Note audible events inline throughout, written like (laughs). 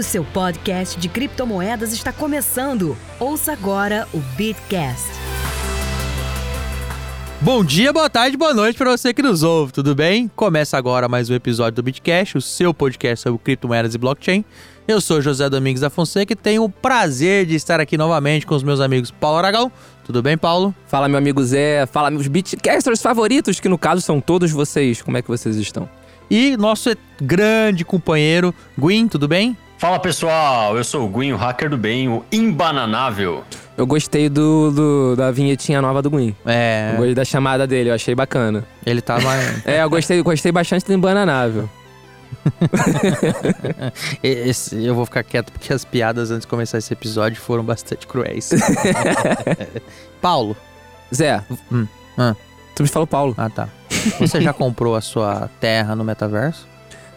O seu podcast de criptomoedas está começando. Ouça agora o Bitcast. Bom dia, boa tarde, boa noite para você que nos ouve, tudo bem? Começa agora mais um episódio do Bitcast, o seu podcast sobre criptomoedas e blockchain. Eu sou José Domingos da Fonseca e tenho o prazer de estar aqui novamente com os meus amigos Paulo Aragão. Tudo bem, Paulo? Fala, meu amigo Zé. Fala, meus Bitcasters favoritos, que no caso são todos vocês. Como é que vocês estão? E nosso grande companheiro, Gwyn, tudo bem? Fala pessoal, eu sou o Gwyn, o hacker do bem, o imbananável. Eu gostei do, do da vinhetinha nova do Gwyn. É. Eu gostei da chamada dele, eu achei bacana. Ele tá mais. é, eu gostei, gostei bastante do imbananável. (laughs) esse, eu vou ficar quieto porque as piadas antes de começar esse episódio foram bastante cruéis. (laughs) Paulo. Zé. Hum. Ah. Tu me falou Paulo. Ah, tá. Você já comprou a sua terra no metaverso?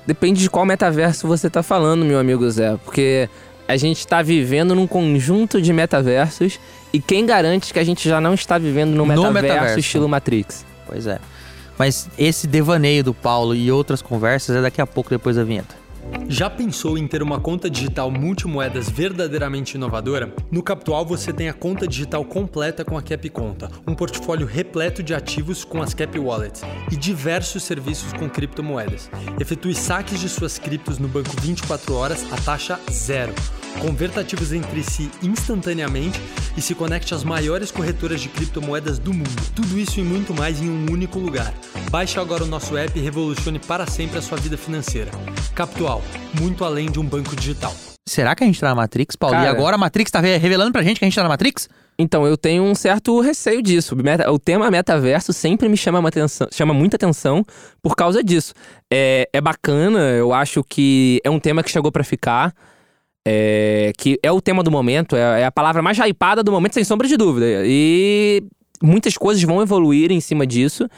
Depende de qual metaverso você tá falando, meu amigo Zé. Porque a gente está vivendo num conjunto de metaversos e quem garante que a gente já não está vivendo no metaverso, no metaverso. estilo Matrix? Pois é. Mas esse devaneio do Paulo e outras conversas é daqui a pouco depois da vinheta. Já pensou em ter uma conta digital multimoedas verdadeiramente inovadora? No Capital você tem a conta digital completa com a Cap Conta, um portfólio repleto de ativos com as Cap Wallets e diversos serviços com criptomoedas. Efetue saques de suas criptos no banco 24 horas a taxa zero. Converta ativos entre si instantaneamente e se conecte às maiores corretoras de criptomoedas do mundo. Tudo isso e muito mais em um único lugar. Baixe agora o nosso app e revolucione para sempre a sua vida financeira. Capital, muito além de um banco digital. Será que a gente tá na Matrix, Paulo? Cara, e agora a Matrix tá revelando pra gente que a gente tá na Matrix? Então, eu tenho um certo receio disso. O tema metaverso sempre me chama, atenção, chama muita atenção por causa disso. É, é bacana, eu acho que é um tema que chegou para ficar é, que é o tema do momento, é, é, a palavra mais hypada do momento, sem sombra de dúvida. E muitas coisas vão evoluir em cima disso,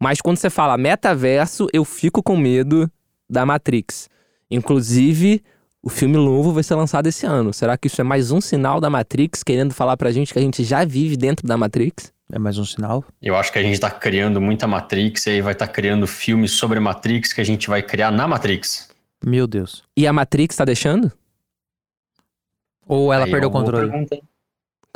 mas quando você fala metaverso, eu fico com medo da Matrix. Inclusive, o filme novo vai ser lançado esse ano. Será que isso é mais um sinal da Matrix querendo falar pra gente que a gente já vive dentro da Matrix? É mais um sinal? Eu acho que a gente tá criando muita Matrix e aí vai estar tá criando filmes sobre Matrix que a gente vai criar na Matrix. Meu Deus. E a Matrix tá deixando? Ou ela Aí perdeu o controle?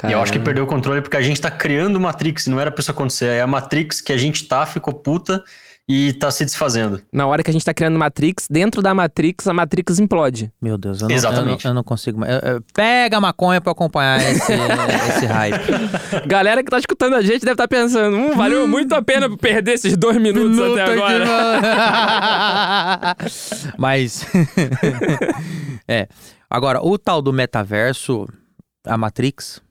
eu acho que perdeu o controle porque a gente tá criando Matrix, não era pra isso acontecer. É a Matrix que a gente tá, ficou puta e tá se desfazendo. Na hora que a gente tá criando Matrix, dentro da Matrix, a Matrix implode. Meu Deus, eu não, Exatamente. Eu não, eu não consigo mais. Pega a maconha pra acompanhar esse, (laughs) esse hype. (laughs) Galera que tá escutando a gente deve estar tá pensando, hum, valeu muito a pena perder esses dois minutos Minuto até agora. (laughs) Mas. é. Agora, o tal do metaverso, a Matrix,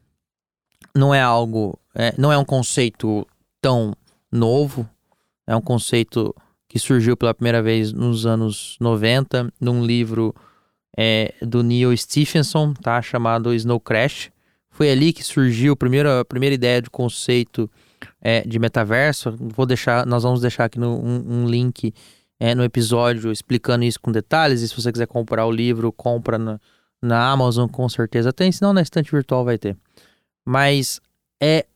não é algo. É, não é um conceito tão novo. É um conceito que surgiu pela primeira vez nos anos 90, num livro é, do Neil Stephenson, tá? Chamado Snow Crash. Foi ali que surgiu a primeira, a primeira ideia de conceito é, de metaverso. Vou deixar, nós vamos deixar aqui no, um, um link é, no episódio explicando isso com detalhes. E se você quiser comprar o livro, compra na, na Amazon, com certeza tem. Se não, na estante virtual vai ter. Mas é.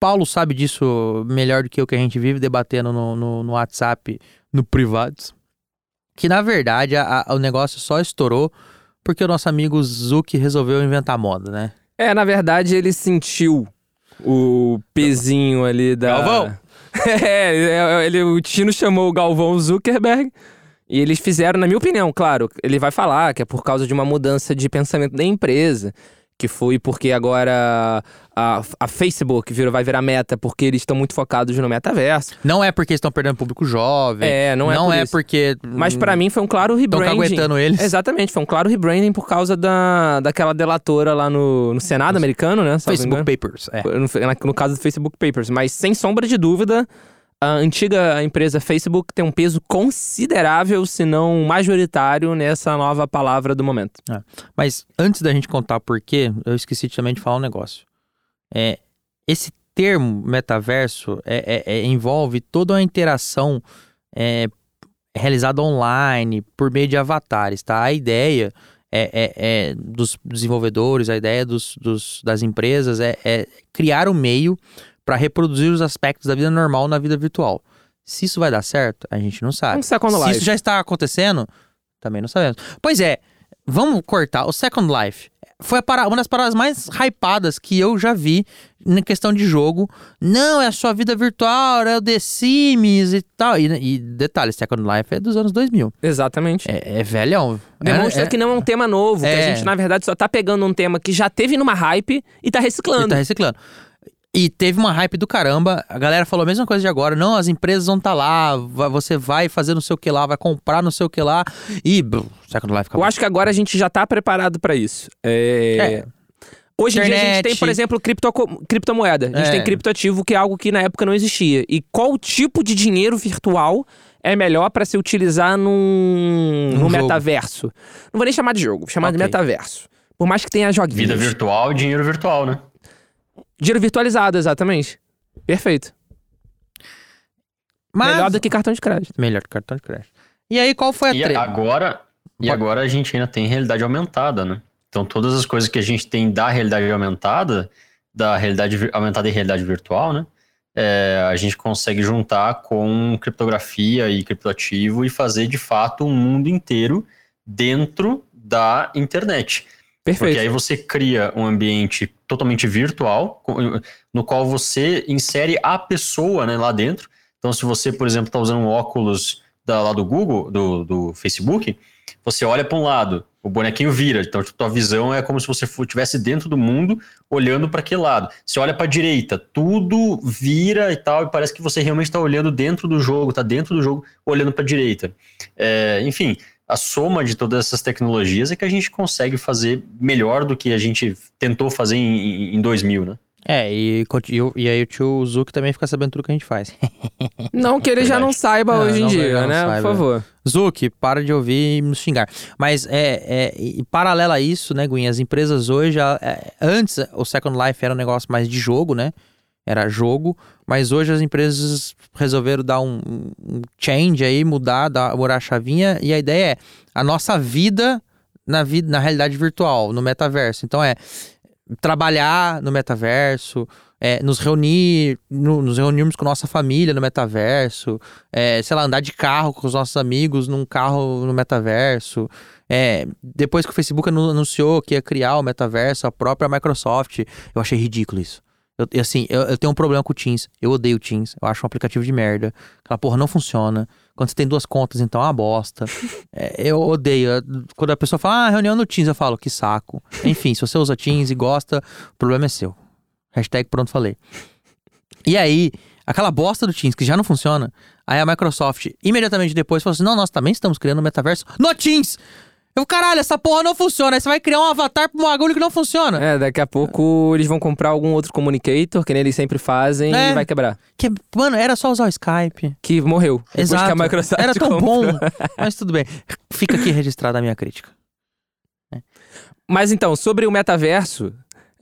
Paulo sabe disso melhor do que eu, que a gente vive debatendo no, no, no WhatsApp, no Privados. Que na verdade a, a, o negócio só estourou porque o nosso amigo Zuki resolveu inventar moda, né? É, na verdade ele sentiu o pezinho ali da. Galvão! (laughs) É, é, ele, o Tino chamou o Galvão Zuckerberg. E eles fizeram, na minha opinião, claro, ele vai falar que é por causa de uma mudança de pensamento da empresa. Que foi porque agora a, a Facebook virou, vai virar meta porque eles estão muito focados no metaverso. Não é porque estão perdendo público jovem. É, não é Não por é porque. Mas para mim foi um claro rebranding. Estão aguentando eles. Exatamente, foi um claro rebranding por causa da, daquela delatora lá no, no Senado americano, né? Facebook Papers. É. No, no caso do Facebook Papers. Mas sem sombra de dúvida a antiga empresa Facebook tem um peso considerável, se não majoritário, nessa nova palavra do momento. É. Mas antes da gente contar por quê, eu esqueci também de falar um negócio. É, esse termo metaverso é, é, é envolve toda uma interação é, realizada online, por meio de avatares, tá? A ideia é, é dos desenvolvedores, a ideia dos, dos das empresas é, criar um meio para reproduzir os aspectos da vida normal na vida virtual. Se isso vai dar certo, a gente não sabe. Um Second Se Life. isso já está acontecendo, também não sabemos. Pois é, vamos cortar. O Second Life foi uma das paradas mais hypadas que eu já vi na questão de jogo. Não, é a sua vida virtual, é o The Sims e tal. E, e detalhe, Second Life é dos anos 2000. Exatamente. É, é velhão. Demonstra é, que não é um tema novo, é, que a gente, na verdade, só tá pegando um tema que já teve numa hype e tá reciclando. E tá reciclando. E teve uma hype do caramba. A galera falou a mesma coisa de agora. Não, as empresas vão estar tá lá. Você vai fazer não sei o que lá, vai comprar não sei o que lá. E Second Life acabou. Eu acho que agora a gente já tá preparado para isso. É... é. Hoje Internet. em dia a gente tem, por exemplo, cripto, criptomoeda. A gente é. tem criptoativo, que é algo que na época não existia. E qual tipo de dinheiro virtual é melhor para se utilizar num, num metaverso? Não vou nem chamar de jogo, vou chamar okay. de metaverso. Por mais que tenha joguinhos. Vida virtual, dinheiro virtual, né? Dinheiro virtualizado, exatamente. Perfeito. Mas... Melhor do que cartão de crédito. Melhor que cartão de crédito. E aí, qual foi a e agora E agora a gente ainda tem realidade aumentada, né? Então, todas as coisas que a gente tem da realidade aumentada, da realidade aumentada e realidade virtual, né? É, a gente consegue juntar com criptografia e criptoativo e fazer de fato um mundo inteiro dentro da internet. Perfeito. Porque aí você cria um ambiente totalmente virtual, no qual você insere a pessoa né, lá dentro. Então, se você, por exemplo, está usando um óculos da, lá do Google, do, do Facebook, você olha para um lado, o bonequinho vira. Então, tipo, tua visão é como se você estivesse dentro do mundo, olhando para aquele lado. Você olha para a direita, tudo vira e tal, e parece que você realmente está olhando dentro do jogo, está dentro do jogo, olhando para a direita. É, enfim, a soma de todas essas tecnologias é que a gente consegue fazer melhor do que a gente tentou fazer em, em 2000, né? É, e, e, aí o tio Zuki também fica sabendo tudo que a gente faz. (laughs) Não que ele já não saiba não, hoje em dia, né? Saiba. Por favor. Zuki, para de ouvir e me xingar. Mas é, é em paralelo a isso, né, Gwen, as empresas hoje, é, antes o Second Life era um negócio mais de jogo, né? Era jogo, mas hoje as empresas resolveram dar um, um change aí, mudar, dar, mudar a chavinha, e a ideia é a nossa vida na vida na realidade virtual, no metaverso. Então é trabalhar no metaverso, é, nos reunir, no, nos reunirmos com nossa família no metaverso, é, sei lá, andar de carro com os nossos amigos num carro no metaverso. É, depois que o Facebook anunciou que ia criar o metaverso, a própria Microsoft, eu achei ridículo isso. Eu, assim, eu, eu, tenho um problema com o Teams. Eu odeio o Teams. Eu acho um aplicativo de merda. Aquela porra não funciona. Quando você tem duas contas, então é uma bosta. (laughs) É, eu odeio. Quando a pessoa fala, ah, reunião no Teams, eu falo, que saco. Enfim, se você usa Teams e gosta, o problema é seu. Hashtag pronto falei. E aí, aquela bosta do Teams que já não funciona, aí a Microsoft imediatamente depois falou assim: não, nós também estamos criando um metaverso no Teams! Eu, caralho, essa porra não funciona. Aí você vai criar um avatar pra um bagulho que não funciona. É, daqui a pouco eles vão comprar algum outro communicator, que nem eles sempre fazem, é. e vai quebrar. Que, mano, era só usar o Skype. Que morreu. Exato. que a Microsoft Era tão comprou. bom. (laughs) Mas tudo bem. Fica aqui registrada a minha crítica. É. Mas então, sobre o metaverso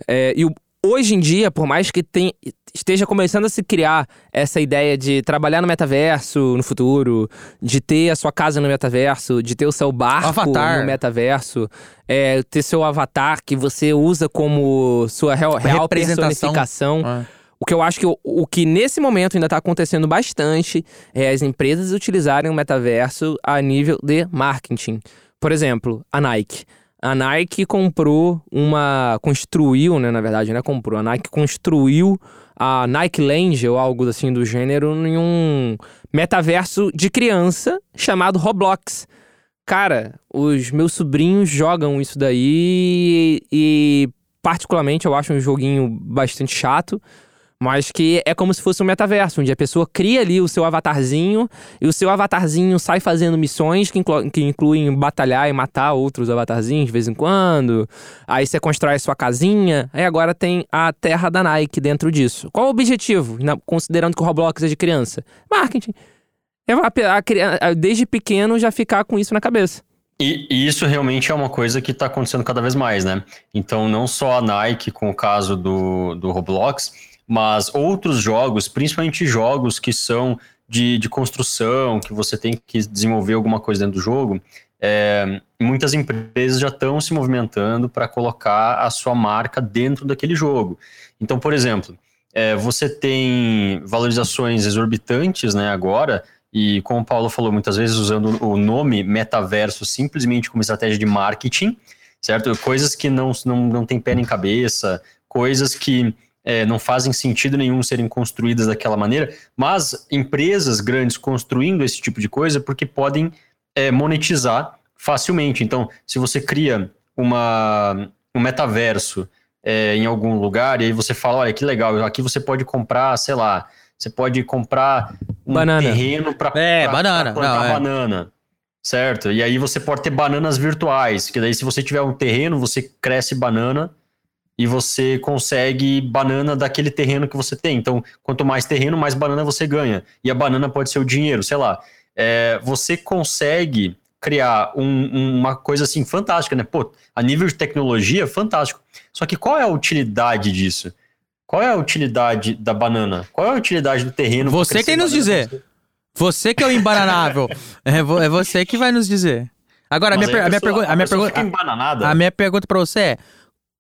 é, e o, hoje em dia, por mais que tem, esteja começando a se criar essa ideia de trabalhar no metaverso no futuro, de ter a sua casa no metaverso, de ter o seu barco avatar. no metaverso, é, ter seu avatar que você usa como sua real, real personificação. É. O que eu acho que o, o que nesse momento ainda está acontecendo bastante é as empresas utilizarem o metaverso a nível de marketing. Por exemplo, a Nike a Nike comprou uma. construiu, né? Na verdade, né? Comprou. A Nike construiu a Nike Land ou algo assim do gênero em um metaverso de criança chamado Roblox. Cara, os meus sobrinhos jogam isso daí e, e particularmente eu acho um joguinho bastante chato. Mas que é como se fosse um metaverso, onde a pessoa cria ali o seu avatarzinho e o seu avatarzinho sai fazendo missões que, inclu que incluem batalhar e matar outros avatarzinhos de vez em quando. Aí você constrói a sua casinha, aí agora tem a terra da Nike dentro disso. Qual o objetivo, considerando que o Roblox é de criança? Marketing. É a, a, a, desde pequeno já ficar com isso na cabeça. E, e, isso realmente é uma coisa que está acontecendo cada vez mais, né? Então, não só a Nike, com o caso do, do Roblox, mas outros jogos, principalmente jogos que são de, de construção, que você tem que desenvolver alguma coisa dentro do jogo, é, muitas empresas já estão se movimentando para colocar a sua marca dentro daquele jogo. Então, por exemplo, é, você tem valorizações exorbitantes né, agora E como o Paulo falou muitas vezes, usando o nome metaverso simplesmente como estratégia de marketing, certo? Coisas que não, não, não tem pé nem cabeça, coisas que é, não fazem sentido nenhum serem construídas daquela maneira, mas empresas grandes construindo esse tipo de coisa porque podem é, monetizar facilmente. Então, se você cria uma, um metaverso é, em algum lugar e aí você fala, olha que legal, aqui você pode comprar, sei lá, você pode comprar um Banana. terreno para É, banana. plantar Não, é. banana. Certo? E aí você pode ter bananas virtuais, que daí se você tiver um terreno, você cresce banana e você consegue banana daquele terreno que você tem. Então, quanto mais terreno, mais banana você ganha. E a banana pode ser o dinheiro, sei lá. É, você consegue criar um- um- uma coisa assim fantástica, né? Pô, a nível de tecnologia, fantástico. Só que qual é a utilidade disso? Qual é a utilidade da banana? Qual é a utilidade do terreno? Você tem nos dizer. você? Você que é o embananável. (laughs) é, vo- é você que vai nos dizer. Agora, a minha, per- a minha pergunta. A embananada. a minha pergunta pra você é: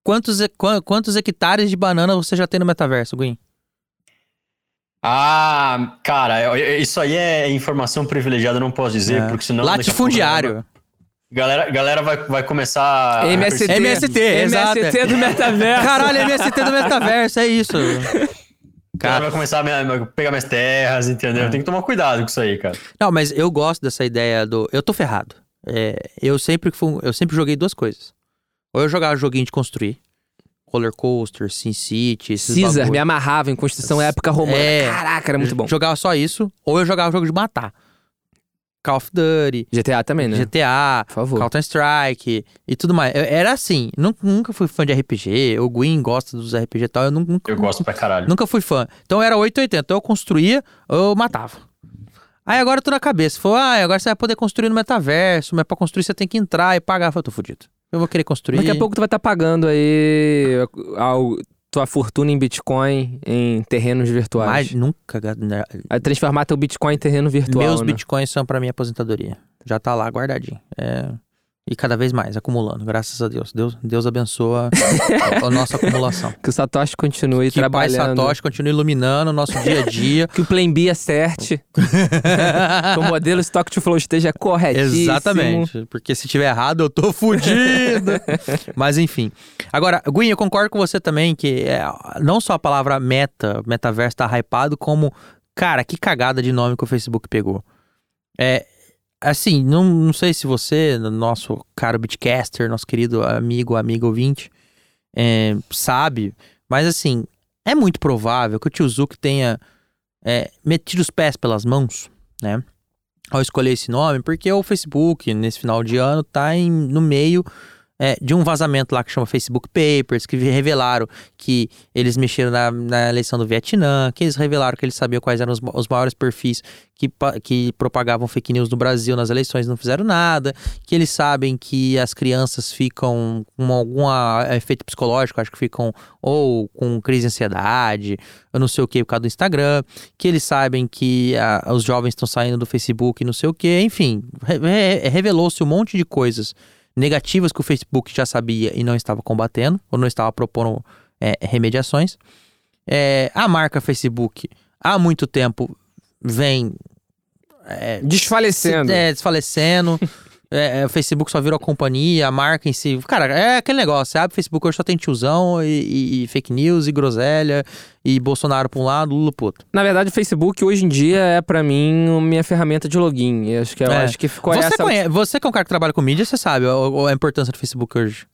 quantos, quantos hectares de banana você já tem no metaverso, Gwen? Ah, cara, isso aí é informação privilegiada, eu não posso dizer, É. porque senão. a Latifundiário. Galera, galera vai, vai começar. a MST. perceber- MST, exato. MST do metaverso. Caralho, MST do metaverso, é isso. (laughs) Cara, vai começar a me- a pegar minhas terras, entendeu? É. Tem que tomar cuidado com isso aí, cara. Não, mas eu gosto dessa ideia do. Eu tô ferrado. É, eu, sempre fui, eu sempre joguei duas coisas. Ou eu jogava joguinho de construir. Roller coaster, Sin City, esses Caesar bagulho. me amarrava em construção época romana. É. Caraca, era muito bom. Jogava só isso. Ou eu jogava jogo de matar. Call of Duty, GTA também, né? GTA, Por favor. Counter-Strike e tudo mais. Eu- Era assim. nu- Nunca fui fã de RPG. O Gwyn gosta dos RPG e tal. Eu nu- nunca, Eu gosto pra caralho. Nunca fui fã. Então era 880. Eu construía, eu matava. Aí agora eu tô na cabeça. Falou, ah, agora você vai poder construir no metaverso, mas pra construir você tem que entrar e pagar. Eu falei, tô fudido. Eu vou querer construir. Daqui a pouco tu vai estar pagando aí a, tua fortuna em Bitcoin em terrenos virtuais. Mas nunca. ga- né, Vai transformar teu Bitcoin em terreno virtual. Meus né? bitcoins são pra minha aposentadoria. Já tá lá guardadinho. É, E cada vez mais, acumulando. Graças a Deus. Deus, Deus abençoa (laughs) a, a nossa acumulação. Que o Satoshi continue Que o Pai trabalhando. Satoshi continue iluminando o nosso dia a dia. (laughs) Que o Plan B acerte. (laughs) que o modelo Stock to Flow esteja corretíssimo. Exatamente. Porque se tiver errado, eu tô fudido. Mas enfim. Agora, Gwen, eu concordo com você também que é, não só a palavra meta, metaverso tá hypado, como, cara, que cagada de nome que o Facebook pegou. É. Assim, não, não sei se você, nosso caro Bitcaster, nosso querido amigo, amigo ouvinte, é, sabe, mas assim, é muito provável que o tio Zuck tenha é, metido os pés pelas mãos, né? ao escolher esse nome, porque o Facebook, nesse final de ano, tá em, no meio é, de um vazamento lá que chama Facebook Papers, que revelaram que eles mexeram na, na eleição do Vietnã, que eles revelaram que eles sabiam quais eram os, os maiores perfis que, que propagavam fake news no Brasil nas eleições não fizeram nada, que eles sabem que as crianças ficam com algum ah, efeito psicológico, acho que ficam ou com crise de ansiedade, eu não sei o que, por causa do Instagram, que eles sabem que ah, os jovens estão saindo do Facebook não sei o que, enfim, re- re- revelou-se um monte de coisas negativas que o Facebook já sabia e não estava combatendo, ou não estava propondo é, remediações. É, a marca Facebook há muito tempo vem é, Desfalecendo. se- é, desfalecendo. (laughs) É, é, o Facebook só virou companhia, a marca em si. Cara, é aquele negócio. Você abre o Facebook hoje só tem tiozão e, e- e fake news e groselha e Bolsonaro pra um lado, Lula pro outro. Na verdade, o Facebook hoje em dia é pra mim a minha ferramenta de login. Eu acho que eu É. acho que ficou Você, essa. conhece, você que é um cara que trabalha com mídia, você sabe a, a importância do Facebook hoje.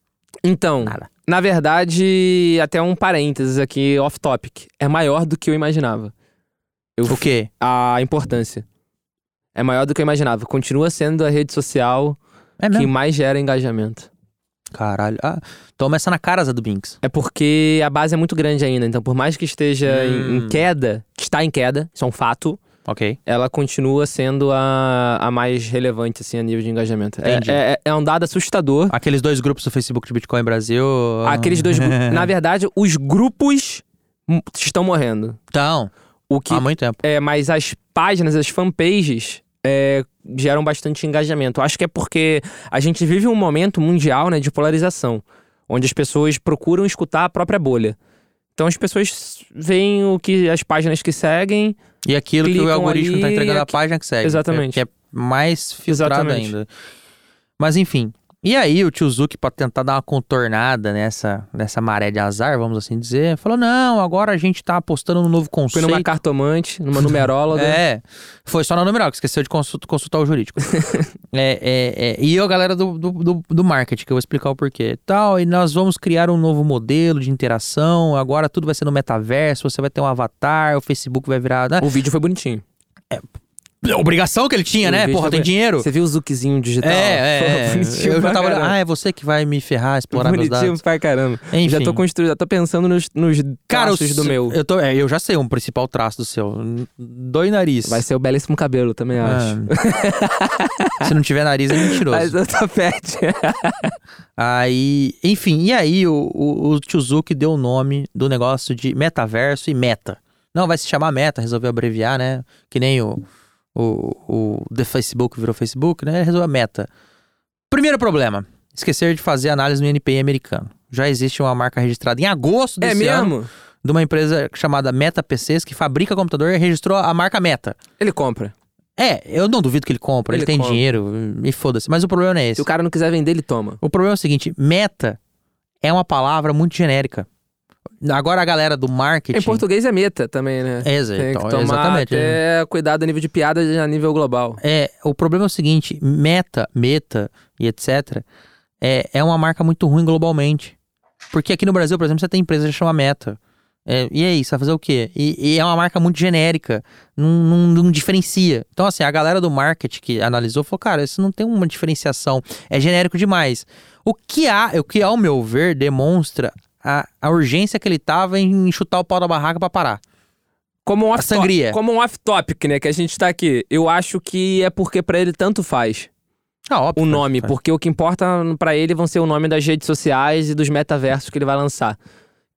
Então, Nada. na verdade, até um parênteses aqui off topic, é maior do que eu imaginava. Eu O quê? a importância. É maior do que eu imaginava. Continua sendo a rede social É que mais gera engajamento. Caralho. Ah, toma essa na cara, Zé do Binks. É porque a base é muito grande ainda. Então, por mais que esteja em, Hum. em queda, está em queda, isso é um fato, Ok. ela continua sendo a, a mais relevante, assim, a nível de engajamento. É, Entendi. é, é um dado assustador. Aqueles dois grupos do Facebook de Bitcoin Brasil. Aqueles dois grupos. (laughs) Na verdade, os grupos estão morrendo. Então, O que há muito tempo. é, mas as páginas, as fanpages, é, geram bastante engajamento. Acho que é porque a gente vive um momento mundial né, de polarização, onde as pessoas procuram escutar a própria bolha. Então as pessoas veem o que as páginas que seguem E aquilo que o algoritmo tá ali, entregando a aqui- página que segue. Exatamente. Que é mais filtrado Exatamente. ainda. Mas enfim. E aí o tio Zuki, pra tentar dar uma contornada nessa, nessa maré de azar, vamos assim dizer, falou, não, agora a gente tá apostando no novo Foi conceito. numa cartomante, numa numeróloga. (laughs) É, foi só na numeral, que esqueceu de consulta- consultar o jurídico. (laughs) é, é, é, e eu, galera do, do, do, do marketing, que eu vou explicar o porquê. Tal, e nós vamos criar um novo modelo de interação, agora tudo vai ser no metaverso, você vai ter um avatar, o Facebook vai virar... Né? O vídeo foi bonitinho. Obrigação que ele tinha, O né? Porra, tem dinheiro. Você viu o zukizinho digital? É, Foi é, é. (laughs) Eu já tava olhando, caramba. ah, é você que vai me ferrar, explorar meus Bonitinho dados. pra caramba. Enfim. Já tô construindo, já tô pensando nos, nos Cara, traços o do meu. Eu, tô, é, eu já sei um principal traço do seu. Dói nariz. Vai ser o belíssimo cabelo, também acho. Ah. (laughs) Se não tiver nariz, é mentiroso. Mas eu tô pet. (laughs) Aí, enfim, e aí o, o, o tio Zuki deu o nome do negócio de metaverso e meta. Não, vai se chamar meta, resolveu abreviar, né? Que nem o, o, o The Facebook virou Facebook, né? Resolveu meta. Primeiro problema, esquecer de fazer análise no NPI americano. Já existe uma marca registrada em agosto É desse ano mesmo? de uma empresa chamada Meta PCs que fabrica computador e registrou a marca Meta. Ele compra. É, eu não duvido que ele compra, ele, Ele tem compra. dinheiro, e foda-se. Mas o problema não é esse. Se o cara não quiser vender, ele toma. O problema é o seguinte: meta é uma palavra muito genérica. Agora a galera do marketing. Em português é meta também, né? Exa- Tem então, tomar exatamente. até cuidado a nível de piada a nível global. É, o problema é o seguinte: meta, meta e etc. É, é uma marca muito ruim globalmente. Porque aqui no Brasil, por exemplo, você tem empresa que chama Meta. É, e aí, você vai fazer o quê? E, e é uma marca muito genérica, não, não, não diferencia. Então, assim, a galera do marketing que analisou falou: cara, isso não tem uma diferenciação, é genérico demais. O que há, o que ao meu ver, demonstra a, a urgência que ele tava em chutar o pau da barraca pra parar. Como um A sangria. Como um off-topic, né? Que a gente tá aqui. Eu acho que é porque pra ele tanto faz Ah, óbvio. o nome. faz. Porque o que importa pra ele vão ser o nome das redes sociais e dos metaversos que ele vai lançar.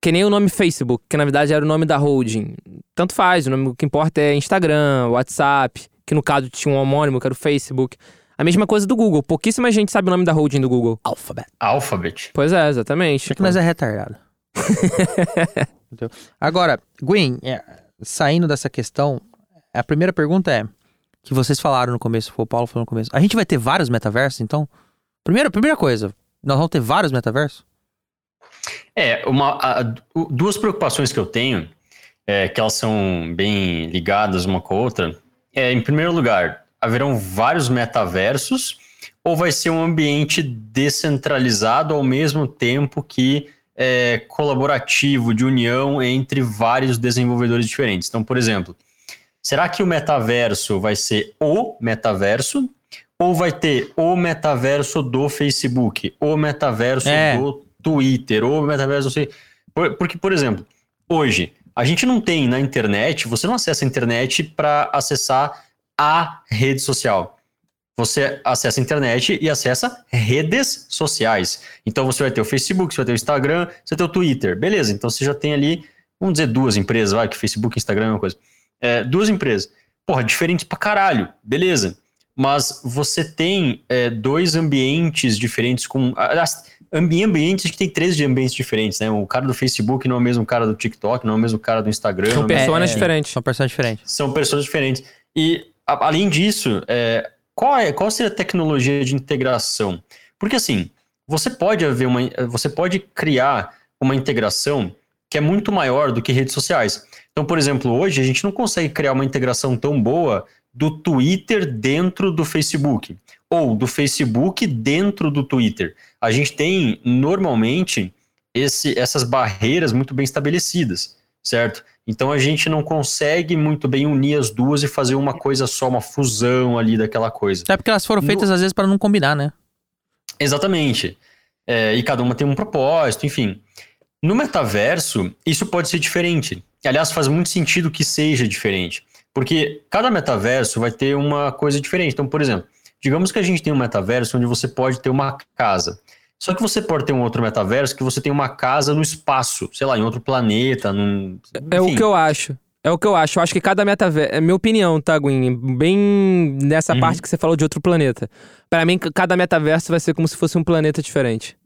Que nem o nome Facebook, que na verdade era o nome da holding. Tanto faz, o nome o que importa é Instagram, WhatsApp, que no caso tinha um homônimo, que era o Facebook. A mesma coisa do Google. Pouquíssima gente sabe o nome da holding do Google. Alphabet. Alphabet. Pois é, exatamente. É que nós é retardado. (laughs) Agora, Gwen, é, saindo dessa questão, a primeira pergunta é: que vocês falaram no começo, foi o Paulo falou no começo. A gente vai ter vários metaversos, então? Primeira, primeira coisa, nós vamos ter vários metaversos? É, uma, a- duas preocupações que eu tenho, é, que elas são bem ligadas uma com a outra, é, em primeiro lugar, haverão vários metaversos ou vai ser um ambiente descentralizado ao mesmo tempo que é, colaborativo, de união entre vários desenvolvedores diferentes? Então, por exemplo, será que o metaverso vai ser o metaverso ou vai ter o metaverso do Facebook, o metaverso É. do Twitter, ou metaverso, Porque, por exemplo, hoje, a gente não tem na internet, você não acessa a internet para acessar a rede social. Você acessa a internet e acessa redes sociais. Então você vai ter o Facebook, você vai ter o Instagram, você vai ter o Twitter. Beleza, então você já tem ali, vamos dizer, duas empresas, vai, que Facebook, Instagram é uma coisa. É, duas empresas. Porra, diferentes pra caralho. Beleza. Mas você tem é, dois ambientes diferentes com. ambi- ambientes que tem três de ambientes diferentes, né? O cara do Facebook não é o mesmo cara do TikTok, não é o mesmo cara do Instagram. São não é personas é, diferentes. São pessoas diferentes. são pessoas diferentes. E, além disso, é, qual, é, qual seria a tecnologia de integração? Porque, assim, você pode haver uma. Você pode criar uma integração que é muito maior do que redes sociais. Então, por exemplo, hoje a gente não consegue criar uma integração tão boa do Twitter dentro do Facebook, ou do Facebook dentro do Twitter. A gente tem, normalmente, esse, essas barreiras muito bem estabelecidas, certo? Então a gente não consegue muito bem unir as duas e fazer uma coisa só, uma fusão ali daquela coisa. É porque elas foram No- feitas às vezes para não combinar, né? Exatamente. É, e cada uma tem um propósito, enfim. No metaverso, isso pode ser diferente. Aliás, faz muito sentido que seja diferente. Porque cada metaverso vai ter uma coisa diferente. Então, por exemplo, digamos que a gente tem um metaverso onde você pode ter uma casa. Só que você pode ter um outro metaverso que você tem uma casa no espaço, sei lá, em outro planeta, num. É o enfim. que eu acho. É o que eu acho. Eu acho que cada metaverso. É minha opinião, tá, Gwen? Bem nessa Uhum. parte que você falou de outro planeta. Pra mim, cada metaverso vai ser como se fosse um planeta diferente.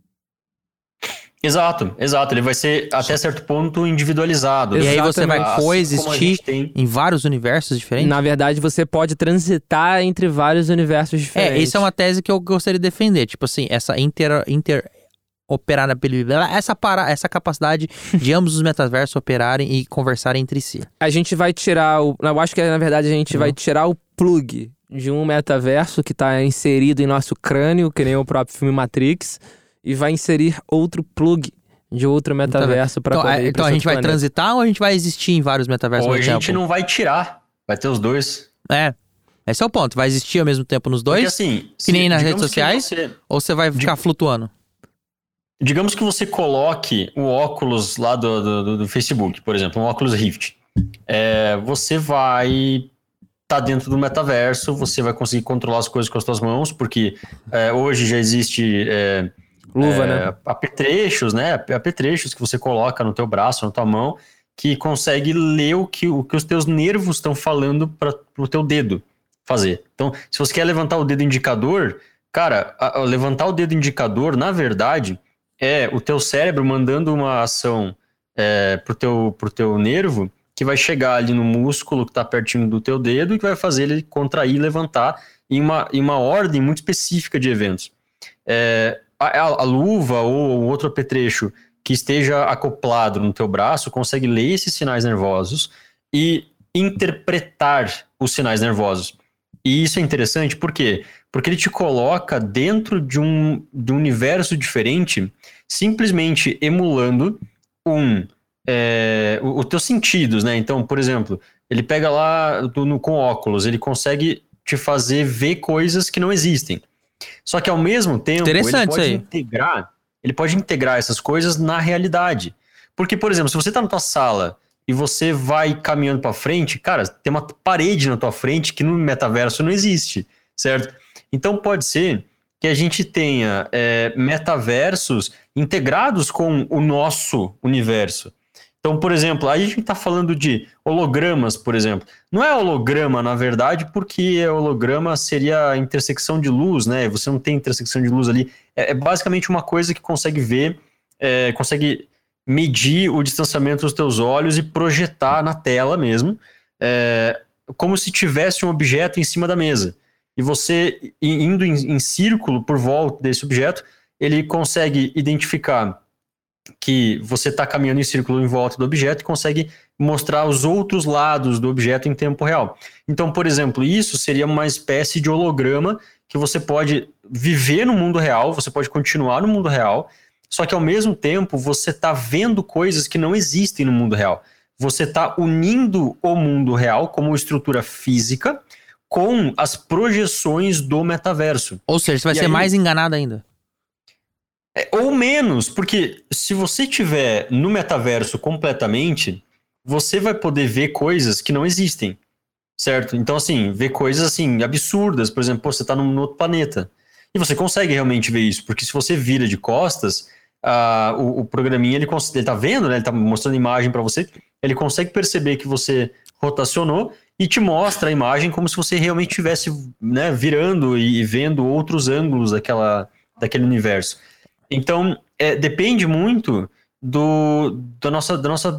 Exato, exato. Ele vai ser até certo ponto individualizado. E aí você vai Assim coexistir em vários universos diferentes? Na verdade, você pode transitar entre vários universos diferentes. É, isso é uma tese que eu gostaria de defender. Tipo assim, essa inter, interoperabilidade, essa, para, essa capacidade (laughs) de ambos os metaversos operarem e conversarem entre si. A gente vai tirar o. Eu acho que na verdade a gente vai tirar o plug de um metaverso que tá inserido em nosso crânio, que nem o próprio filme Matrix, e vai inserir outro plug de outro metaverso para Então, poder é, então pra a gente vai planeta. transitar ou a gente vai existir em vários metaversos Ou a gente tempo? não vai tirar. Vai ter os dois. É, esse é o ponto. Vai existir ao mesmo tempo nos Porque dois? assim. que nem nas digamos redes que sociais? você- Ou você vai ficar flutuando? digamos que você coloque o óculos lá do, do, do- do Facebook, por exemplo, um óculos Rift. É, você vai estar dentro do metaverso, você vai conseguir controlar as coisas com as suas mãos, porque é, hoje já existe é, Luva, é, né? apetrechos, né? Apetrechos que você coloca no teu braço, na tua mão, que consegue ler o que, o que os teus nervos estão falando para o teu dedo fazer. Então, se você quer levantar o dedo indicador, cara, a- a- levantar o dedo indicador, na verdade, é o teu cérebro mandando uma ação é, pro, teu, pro teu nervo que vai chegar ali no músculo que está pertinho do teu dedo e que vai fazer ele contrair e levantar em uma, em uma ordem muito específica de eventos. É, a, a- luva ou outro apetrecho que esteja acoplado no teu braço consegue ler esses sinais nervosos e interpretar os sinais nervosos. E isso é interessante por quê? Porque ele te coloca dentro de um, de um universo diferente, simplesmente emulando um é, os teus sentidos, né? Então, por exemplo, ele pega lá do- no- com óculos, ele consegue te fazer ver coisas que não existem. Só que ao mesmo tempo, ele pode integrar, ele pode integrar essas coisas na realidade. Porque, por exemplo, se você tá na tua sala e você vai caminhando para frente, cara, tem uma parede na tua frente que no metaverso não existe, certo? Então pode ser que a gente tenha é, metaversos integrados com o nosso universo. Então, por exemplo, a gente está falando de hologramas, por exemplo. Não é holograma, na verdade, porque holograma seria a intersecção de luz, né? Você não tem intersecção de luz ali. É, é basicamente uma coisa que consegue ver, é, consegue medir o distanciamento dos teus olhos e projetar na tela mesmo, é, como se tivesse um objeto em cima da mesa. E você, indo em, em círculo por volta desse objeto, ele consegue identificar que você está caminhando em círculo em volta do objeto e consegue mostrar os outros lados do objeto em tempo real. Então, por exemplo, isso seria uma espécie de holograma que você pode viver no mundo real, você pode continuar no mundo real, só que ao mesmo tempo você está vendo coisas que não existem no mundo real. Você está unindo o mundo real como estrutura física com as projeções do metaverso. Ou seja, você vai E ser aí- mais enganado ainda. Ou menos, porque se você tiver no metaverso completamente, você vai poder ver coisas que não existem, certo? Então, assim, ver coisas assim absurdas, por exemplo, pô, você está num outro planeta. E você consegue realmente ver isso, porque se você vira de costas, o, o programinha ele, cons- ele tá vendo, né? Ele tá mostrando imagem para você, ele consegue perceber que você rotacionou e te mostra a imagem como se você realmente estivesse né, virando e vendo outros ângulos daquela, daquele universo. Então, é, depende muito do, da nossa, da nossa,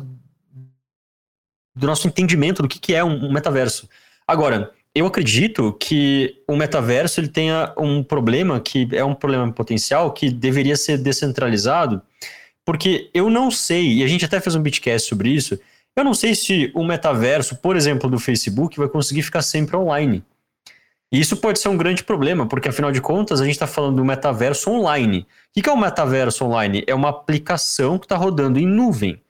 do nosso entendimento do que, que é um, um metaverso. Agora, eu acredito que o metaverso ele tenha um problema que é um problema potencial que deveria ser descentralizado, porque eu não sei, e a gente até fez um bitcast sobre isso, eu não sei se o metaverso, por exemplo, do Facebook, vai conseguir ficar sempre online. E isso pode ser um grande problema, porque afinal de contas a gente está falando do metaverso online. O que é o metaverso online? É uma aplicação que está rodando em nuvem,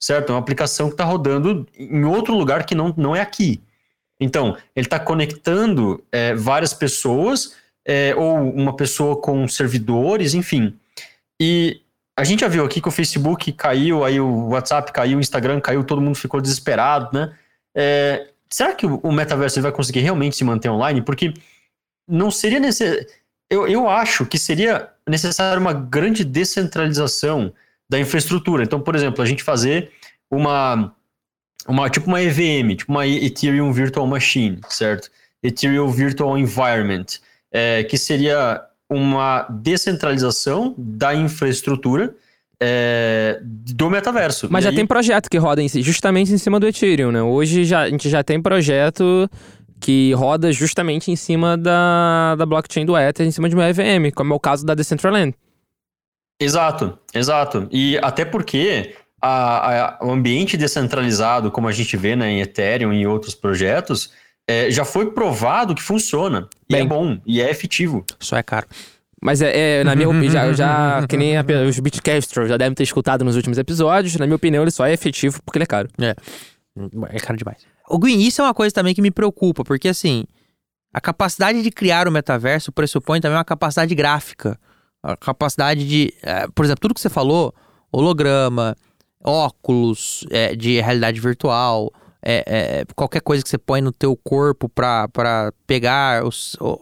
certo? É uma aplicação que está rodando em outro lugar que não, não é aqui. Então, ele está conectando é, várias pessoas, é, ou uma pessoa com servidores, enfim. E a gente já viu aqui que o Facebook caiu, aí o WhatsApp caiu, o Instagram caiu, todo mundo ficou desesperado, né? É, será que o, metaverso vai conseguir realmente se manter online? Porque não seria necessário. Eu, eu acho que seria necessário uma grande descentralização da infraestrutura. Então, por exemplo, a gente fazer uma, uma tipo uma EVM, tipo uma Ethereum Virtual Machine, certo? Ethereum Virtual Environment, é, que seria uma descentralização da infraestrutura é, do metaverso. Mas E já aí- tem projeto que roda em justamente em cima do Ethereum, né? Hoje já, a gente já tem projeto que roda justamente em cima da, da blockchain do Ether, em cima de uma EVM, como é o caso da Decentraland. Exato, exato. E até porque a- a- o ambiente descentralizado, como a gente vê né, em Ethereum e em outros projetos, é, já foi provado que funciona. E Bem. é bom, e é efetivo. Só é caro. Mas é, é, na minha opinião, já, (laughs) já que nem a- os Bitcasters já devem ter escutado nos últimos episódios, na minha opinião, ele só é efetivo porque ele é caro. É caro demais. O Green, isso é uma coisa também que me preocupa, porque assim, a capacidade de criar o metaverso pressupõe também uma capacidade gráfica. A capacidade de. eh, por exemplo, tudo que você falou, holograma, óculos eh, de realidade virtual, eh, eh, qualquer coisa que você põe no teu corpo pra pegar os- o-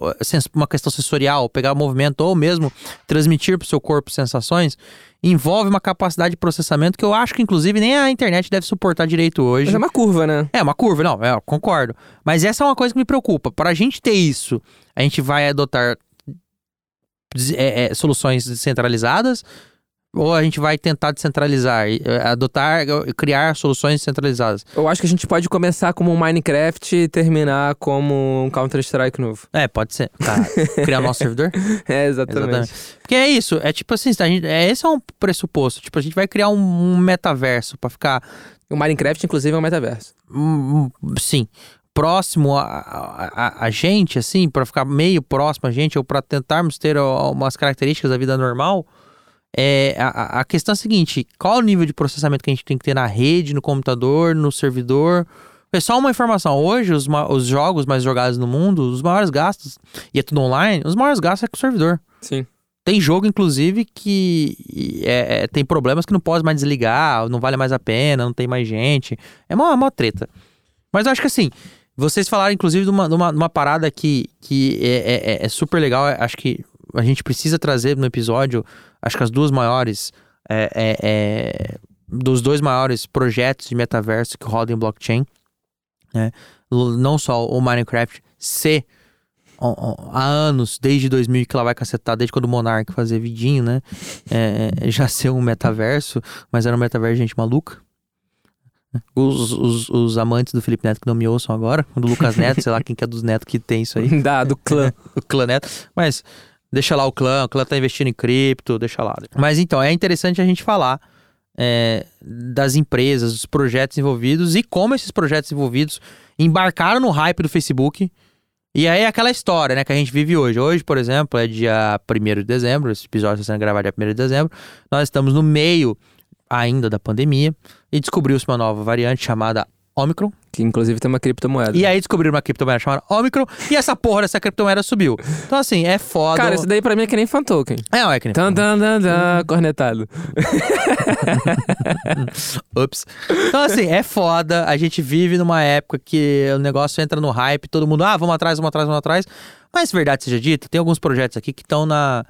uma questão sensorial, pegar o movimento, ou mesmo transmitir pro seu corpo sensações, envolve uma capacidade de processamento que eu acho que, inclusive, nem a internet deve suportar direito hoje. Mas é uma curva, né? É, uma curva, não, é, eu concordo. Mas essa é uma coisa que me preocupa. Para a gente ter isso, a gente vai adotar é, é, soluções descentralizadas ou a gente vai tentar descentralizar, e, é, adotar, é, criar soluções descentralizadas? Eu acho que a gente pode começar como um Minecraft e terminar como um Counter-Strike novo. É, pode ser. Tá. Criar nosso servidor? (laughs) É, exatamente. Exatamente. Porque é isso, é tipo assim, a gente, é, esse é um pressuposto. Tipo, a gente vai criar um, um metaverso para ficar O Minecraft, inclusive, é um metaverso. Hum, hum, sim, próximo a, a, a- gente, assim, para ficar meio próximo a gente, ou para tentarmos ter ó, umas características da vida normal, é, a, a- questão é a seguinte: qual o nível de processamento que a gente tem que ter na rede, no computador, no servidor? É só uma informação. Hoje, os, os jogos mais jogados no mundo, os maiores gastos, e é tudo online, os maiores gastos é com o servidor. Sim. Tem jogo, inclusive, que é- é, tem problemas que não pode mais desligar, não vale mais a pena, não tem mais gente. É uma, uma treta. Mas eu acho que assim, vocês falaram, inclusive, de uma, de uma, de uma parada que, que é, é- é- é super legal. Acho que a gente precisa trazer no episódio, acho que as duas maiores. é- é- é, dos dois maiores projetos de metaverso que rodam em blockchain. Né? Não só o Minecraft ó, há anos, desde 2000 que ela vai cacetar, desde quando o Monark fazia vidinho, né? É, é, já (laughs) ser um metaverso, mas era um metaverso gente maluca. Os, os, os amantes do Felipe Neto que não me ouçam agora, do Lucas Neto, sei lá quem que é dos netos que tem isso aí, (laughs) Da, do clã. (laughs) o clã Neto. Mas deixa lá o clã, o clã tá investindo em cripto, deixa lá. Mas então, é interessante a gente falar é, das empresas, dos projetos envolvidos e como esses projetos envolvidos embarcaram no hype do Facebook. E aí é aquela história, né, que a gente vive hoje. Hoje, por exemplo, é dia 1 de dezembro, esse episódio está sendo gravado dia 1 de dezembro. Nós estamos no meio ainda da pandemia e descobriu-se uma nova variante chamada Omicron. Que inclusive tem uma criptomoeda. E aí descobriram uma criptomoeda chamada Omicron e essa porra dessa criptomoeda subiu. Então assim, é foda. Cara, isso daí pra mim é que nem fan token. É, é que nem... Tan, tan, tan, tan, cornetado. (laughs) Ups. Então, assim, é foda. A gente vive numa época que o negócio entra no hype, todo mundo, ah, vamos atrás, vamos atrás, vamos atrás. Mas, verdade seja dita, tem alguns projetos aqui que estão na.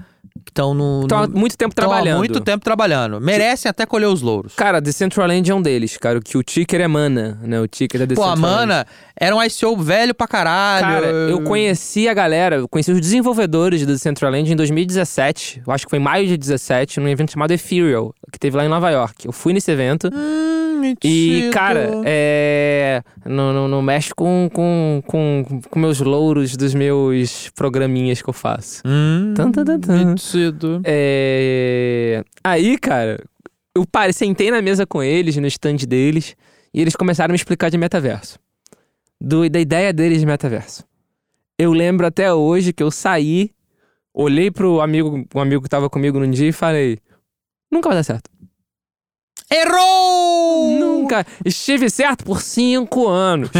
Estão no. Estão há no- muito tempo trabalhando. há muito tempo trabalhando. Merecem até colher os louros. Cara, Decentraland é um deles, cara. Que o ticker é mana, né? O ticker da Pô, a Decentraland. Mana era um ICO velho pra caralho. Cara, eu conheci a galera, eu conheci os desenvolvedores do Decentraland em 2017. Eu acho que foi em maio de 17, num evento chamado Ethereal, que teve lá em Nova York. Eu fui nesse evento. Hum, E, cara, é. Não, não, não mexe com, com, com, com meus louros dos meus programinhas que eu faço. Hum, Tan, tan, tan, tan. metido. É... Aí, cara, eu parei, sentei na mesa com eles, no stand deles, e eles começaram a me explicar de metaverso. Do, da ideia deles de metaverso. Eu lembro até hoje que eu saí, olhei pro amigo, um amigo que tava comigo num dia e falei: Nunca vai dar certo. Errou! Nunca. Estive certo por cinco anos. (laughs)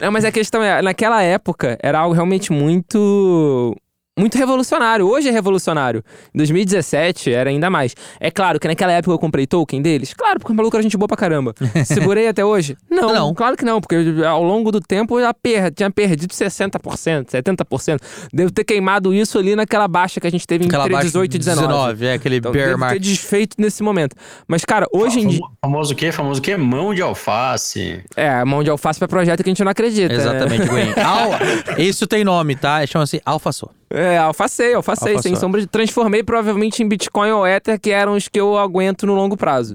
Não, mas a questão é, naquela época era algo realmente muito. Muito revolucionário. Hoje é revolucionário. Em 2017 era ainda mais. É claro que naquela época eu comprei token deles. Claro, porque o maluco era gente boa pra caramba. (laughs) Segurei até hoje? Não, Não. claro que não, porque ao longo do tempo eu já per- tinha perdido 60%, 70%. Devo ter queimado isso ali naquela baixa que a gente teve Aquela entre baixa 18 e 19. é aquele Então, bear devo ter market. desfeito nesse momento. Mas, cara, hoje em dia. Famo- Famoso o quê? Famoso o quê? Mão de alface. É, mão de alface pra projeto que a gente não acredita. né? Exatamente, Gwen. (laughs) Al- Isso tem nome, tá? Chama-se Alfaçô. É, É, alfacei, alfacei, sem sombra de... Transformei provavelmente em Bitcoin ou Ether, que eram os que eu aguento no longo prazo.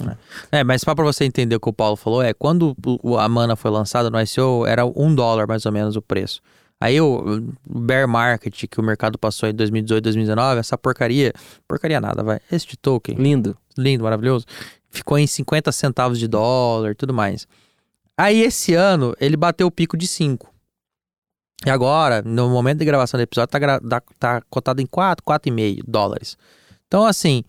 É, mas só pra você entender o que o Paulo falou, é quando a Mana foi lançada no ICO, era um dólar mais ou menos o preço. Aí o o bear market que o mercado passou em 2018, 2019, essa porcaria, porcaria nada, vai, este token, Lindo. lindo, maravilhoso, ficou em 50 centavos de dólar e tudo mais. Aí esse ano ele bateu o pico de 5. E agora, no momento de gravação do episódio, tá, tá, tá cotado em 4, 4,5 dólares. Então, assim,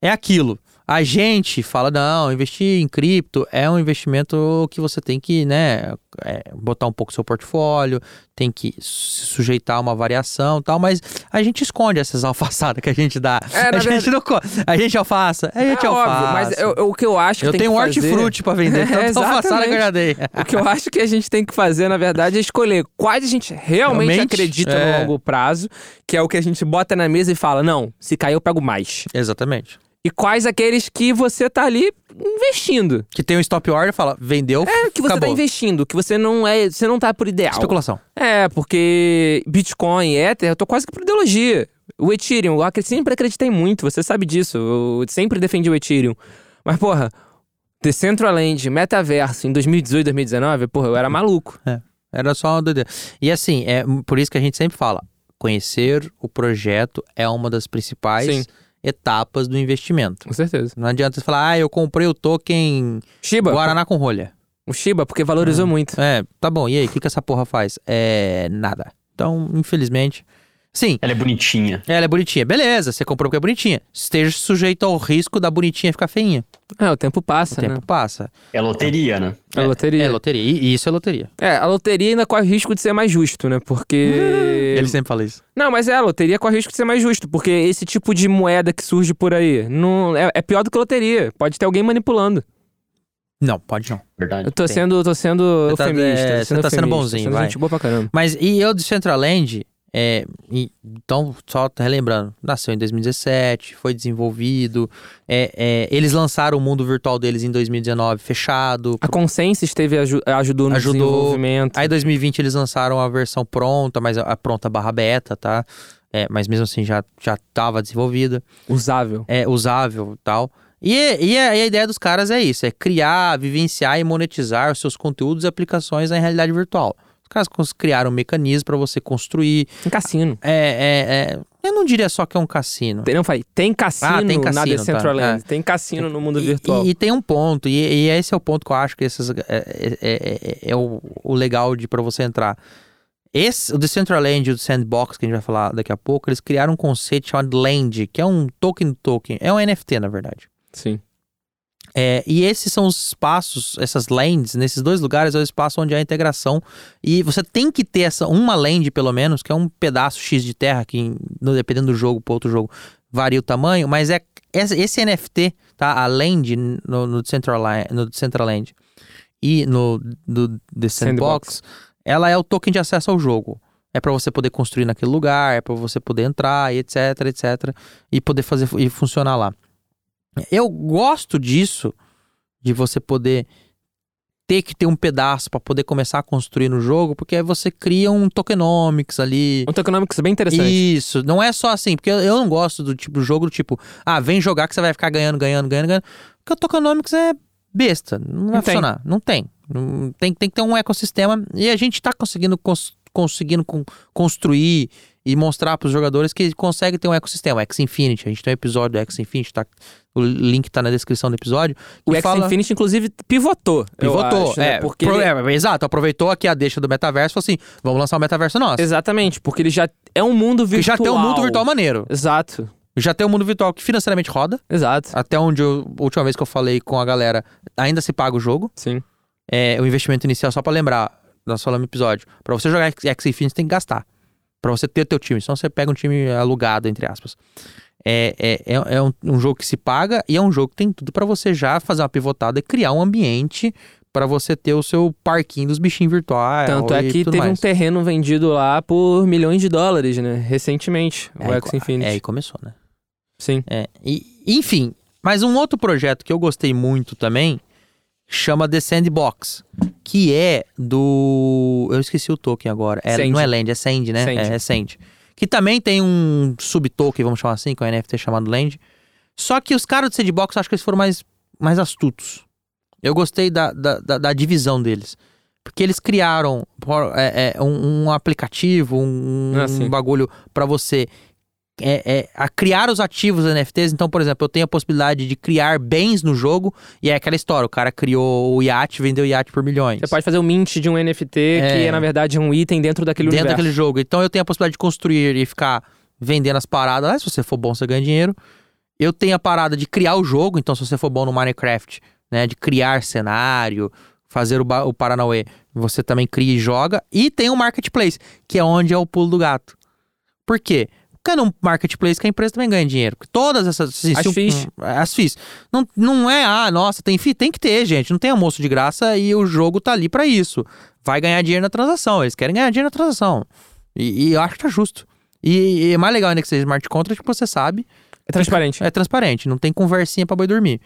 é aquilo. A gente fala, não, investir em cripto é um investimento que você tem que, né, é, botar um pouco seu portfólio, tem que se sujeitar a uma variação e tal, mas a gente esconde essas (laughs) alfaçadas que a gente dá. É, a gente não. co- A gente alfaça, a gente é alfaça. óbvio, mas eu- eu- o que eu acho que eu tenho que fazer... hortifruti pra vender, (laughs) É, tanto alfaçada que eu já dei. O que eu acho que a gente tem que fazer, na verdade, é escolher quais a gente realmente, Realmente? acredita É. no longo prazo, que é o que a gente bota na mesa e fala, não, se cair eu pego mais. Exatamente. E quais aqueles que você tá ali investindo. Que tem um stop order e fala, vendeu, É, que você tá acabou. investindo, que você não é, você não tá por ideal. Especulação. É, porque Bitcoin, Ether, eu tô quase que por ideologia. O Ethereum, eu sempre acreditei muito, você sabe disso. Eu sempre defendi o Ethereum. Mas, porra, Decentraland, Metaverso, em 2018, 2019, porra, eu era maluco. Era só uma doideira. E assim, é por isso que a gente sempre fala: conhecer o projeto é uma das principais Sim. Etapas do investimento. Com certeza. Não adianta você falar, ah, eu comprei o token Shiba, Guaraná com rolha. o Shiba, porque valorizou muito. É, tá bom, e aí, o que, que essa porra faz? É nada. Então, infelizmente. Sim, Ela é bonitinha. ela é bonitinha. Beleza, você comprou porque é bonitinha. Esteja sujeito ao risco da bonitinha ficar feinha. É, o tempo O passa, tempo né? passa. É loteria, né? É loteria. É loteria. E isso é loteria. É, a loteria ainda corre o risco de ser mais justo, né? Porque. (laughs) Ele sempre fala isso. Não, mas é, a loteria corre o risco de ser mais justo, porque esse tipo de moeda que surge por aí não, é, é pior do que loteria. Pode ter alguém manipulando. Não, pode não. Eu Verdade. tô Tem. sendo, tô sendo Você tá- é, tô você tá sendo bonzinho, tô sendo vai. gente boa pra caramba. Mas e eu de Centraland, é, então, só tá relembrando, nasceu em 2017, foi desenvolvido. é, é, eles lançaram o mundo virtual deles em 2019, fechado. A Consensus teve, aju- ajudou no Ajudou. desenvolvimento. Aí em 2020 eles lançaram a versão pronta, mas a, pronta barra beta, tá? É, mas mesmo assim já, já tava desenvolvida. Usável. é usável e tal. E, e a, e a ideia dos caras é isso: é criar, vivenciar e monetizar os seus conteúdos e aplicações na realidade virtual. Os caras criaram um mecanismo para você construir. Tem cassino. É, é, é, eu não diria só que é um cassino. Tem, não, falei, tem cassino, Ah, tem na cassino, Decentraland. tá, Tem cassino no mundo E- virtual. E, e tem um ponto, e, e esse é o ponto que eu acho que esses, é, é, é- é o, o legal de para você entrar. Esse, o Decentraland e o Sandbox, que a gente vai falar daqui a pouco, eles criaram um conceito chamado Land, que é um token do token. É um NFT, na verdade. Sim. É, e esses são os espaços, essas lands, nesses dois lugares é o espaço onde há integração. E você tem que ter essa uma land, pelo menos, que é um pedaço X de terra, que dependendo do jogo para outro jogo varia o tamanho, mas é esse, NFT, tá? A land no, no, Decentraland, no Decentraland e no do, The Sandbox, Sandbox. ela é o token de acesso ao jogo. É para você poder construir naquele lugar, é para você poder entrar, e etc, etc, e poder fazer e funcionar lá. Eu gosto disso, de você poder ter que ter um pedaço para poder começar a construir no jogo, porque aí você cria um tokenomics ali. Um tokenomics bem interessante. Isso, não é só assim, porque eu- não gosto do tipo do jogo do tipo, ah, vem jogar que você vai ficar ganhando, ganhando, ganhando, ganhando. Porque o tokenomics é besta, não vai Não tem. funcionar, não tem. Não- tem. Tem que ter um ecossistema e a gente tá conseguindo cons- conseguindo con- construir e mostrar para os jogadores que consegue ter um ecossistema. X Infinity, a gente tem um episódio do X Infinity, tá, o link tá na descrição do episódio. O X fala- Infinity, inclusive, pivotou. Pivotou, acho, né? é, Porque pro- ele- é, exato, aproveitou aqui a deixa do metaverso e falou assim, vamos lançar o metaverso nosso. Exatamente, porque ele já é um mundo Que virtual. já tem um mundo virtual maneiro. Exato, Já tem um mundo virtual que financeiramente roda. exato. Até onde eu, a última vez que eu falei com a galera, ainda se paga o jogo. Sim. É, o investimento inicial, só pra lembrar, nós falamos no episódio. Pra você jogar X X Infinity, você tem que gastar. Pra você ter o teu time. Senão você pega um time alugado, entre aspas. É, é, é, é um, um jogo que se paga e é um jogo que tem tudo pra você já fazer uma pivotada e criar um ambiente pra você ter o seu parquinho dos bichinhos virtuais. Tanto é e que teve um mais. terreno vendido lá por milhões de dólares, né? Recentemente, É, o X co- Infinity. É, aí começou, né? Sim. É, e, enfim, mas um outro projeto que eu gostei muito também chama The Sandbox, que é do. Eu esqueci o token agora. É, não é Land, é Sand, né? Sand. É, é Sand. que também tem um subtoken, vamos chamar assim, que é um NFT chamado Land. Só que os caras do Sandbox, acho que eles foram mais, mais astutos. Eu gostei da, da, da, da divisão deles. Porque eles criaram é, é, um, um aplicativo, um, Ah, um bagulho pra você é, é, a criar os ativos NFTs. Então, por exemplo, eu tenho a possibilidade de criar bens no jogo. E é aquela história: o cara criou o iate, vendeu o iate por milhões. Você pode fazer o mint de um NFT, que É. é, na verdade, um item dentro daquele dentro universo. daquele jogo. Então eu tenho a possibilidade de construir e ficar vendendo as paradas. Ah, se você for bom, você ganha dinheiro. Eu tenho a parada de criar o jogo. Então, se você for bom no Minecraft, né, de criar cenário, fazer o, o Paranauê, você também cria e joga. E tem o Marketplace, que é onde é o pulo do gato. Por quê? É no Marketplace que a empresa também ganha dinheiro. Porque todas essas. assim, As o- fees. As FIIs. Não, não é, ah, nossa, tem FII? Tem que ter, gente. Não tem almoço de graça e o jogo tá ali pra isso. Vai ganhar dinheiro na transação. Eles querem ganhar dinheiro na transação. E, e eu acho que tá justo. E, e é mais legal ainda que seja smart contract, que você sabe. É transparente. É transparente, não tem conversinha pra boi dormir.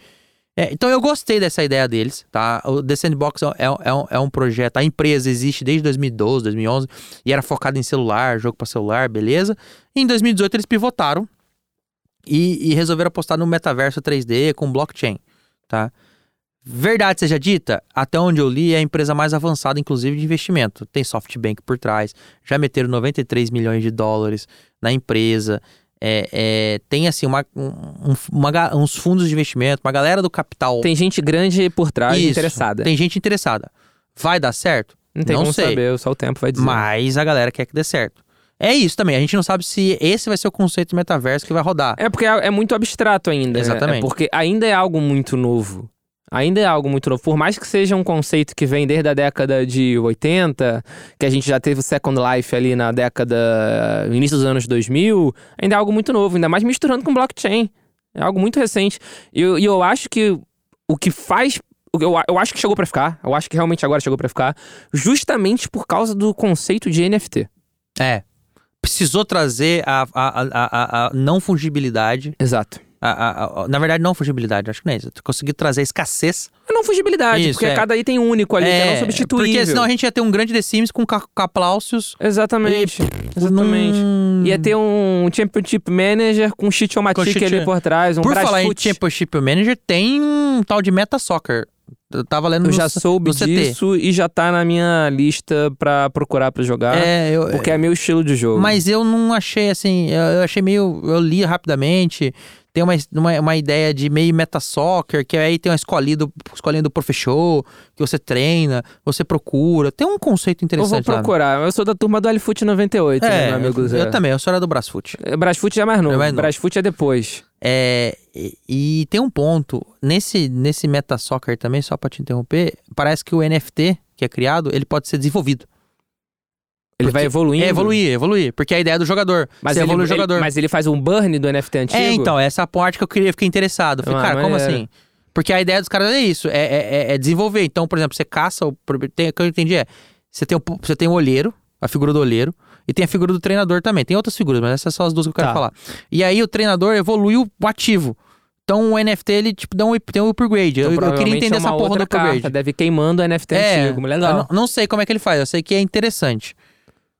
É, então eu gostei dessa ideia deles, tá? O The Sandbox é, é, é um, é um projeto, a empresa existe desde 2012, 2011 e era focada em celular, jogo pra celular, beleza? E em 2018 eles pivotaram e, e resolveram apostar no metaverso 3D com blockchain, tá? Verdade seja dita, até onde eu li é a empresa mais avançada, inclusive, de investimento. Tem SoftBank por trás, já meteram 93 milhões de dólares na empresa. É, é, tem assim uma, um- uma uns fundos de investimento, uma galera do capital. Tem gente grande por trás Isso, interessada. Tem gente interessada. Vai dar certo? Não tem não como sei. saber, só o tempo vai dizer. Mas a galera quer que dê certo. É isso também. A gente não sabe se esse vai ser o conceito de metaverso que vai rodar. É porque é, é muito abstrato ainda. né? Exatamente. É porque ainda é algo muito novo. Ainda é algo muito novo. Por mais que seja um conceito que vem desde a década de 80, que a gente já teve o Second Life ali na década. início dos anos 2000, ainda é algo muito novo, ainda mais misturando com blockchain. É algo muito recente. E eu, eu acho que o que faz. Eu, eu acho que chegou pra ficar. Eu acho que realmente agora chegou pra ficar. Justamente por causa do conceito de NFT. É. Precisou trazer a, a, a, a, a não fungibilidade. Exato. A, a- na verdade, não fungibilidade, acho que não é isso. Conseguir trazer a escassez. É não fungibilidade, Isso, porque é. cada item único ali, que é não substituível. Porque senão a gente ia ter um grande The Sims com ca- capláucios. Exatamente. Exatamente. num- Ia ter um Championship Manager com Shit-O-Matic Com shit- ali por trás, um Por falar em Brasfoot. Championship Manager, tem um tal de Meta Soccer. Eu tava lendo Eu no, já soube no CT. disso e já tá na minha lista pra procurar pra jogar, É, eu, porque é meu estilo de jogo. Mas eu não achei assim, eu achei meio. Eu li rapidamente. Tem uma, uma, uma ideia de meio meta soccer, que aí tem uma escolinha do, escolinha do professor, que você treina, você procura. Tem um conceito eu vou interessante lá. procurar. Eu sou da turma do Alifoot 98, né, É, meu amigo Zé? eu também, eu sou era do Brasfoot. Brasfoot é mais novo. É mais novo. Brasfoot é depois. É, e, e tem um ponto, nesse, nesse meta soccer também, só pra te interromper, parece que o NFT que é criado, ele pode ser desenvolvido. Ele Porque- vai evoluindo. É evoluir, evoluir. Porque é a ideia do jogador. Mas ele, evolui o ele- jogador. mas ele faz um burn do NFT antigo? É, então, essa parte que eu queria, fiquei interessado. Falei, Ah, cara, como assim? Porque a ideia dos caras é isso, é, é- é- é desenvolver. Então, por exemplo, você caça, o, tem, o que eu entendi é, você tem, o, você tem o olheiro, a figura do olheiro, e tem a figura do treinador também. Tem outras figuras, mas essas são as duas que eu quero Tá. falar. E aí o treinador evolui o ativo. Então o NFT, ele tipo, dá um, tem um upgrade. Então, eu, eu queria entender é essa porra do upgrade. carta, Deve queimando o NFT É, antigo. Legal. Não, não sei como é que ele faz, eu sei que é interessante.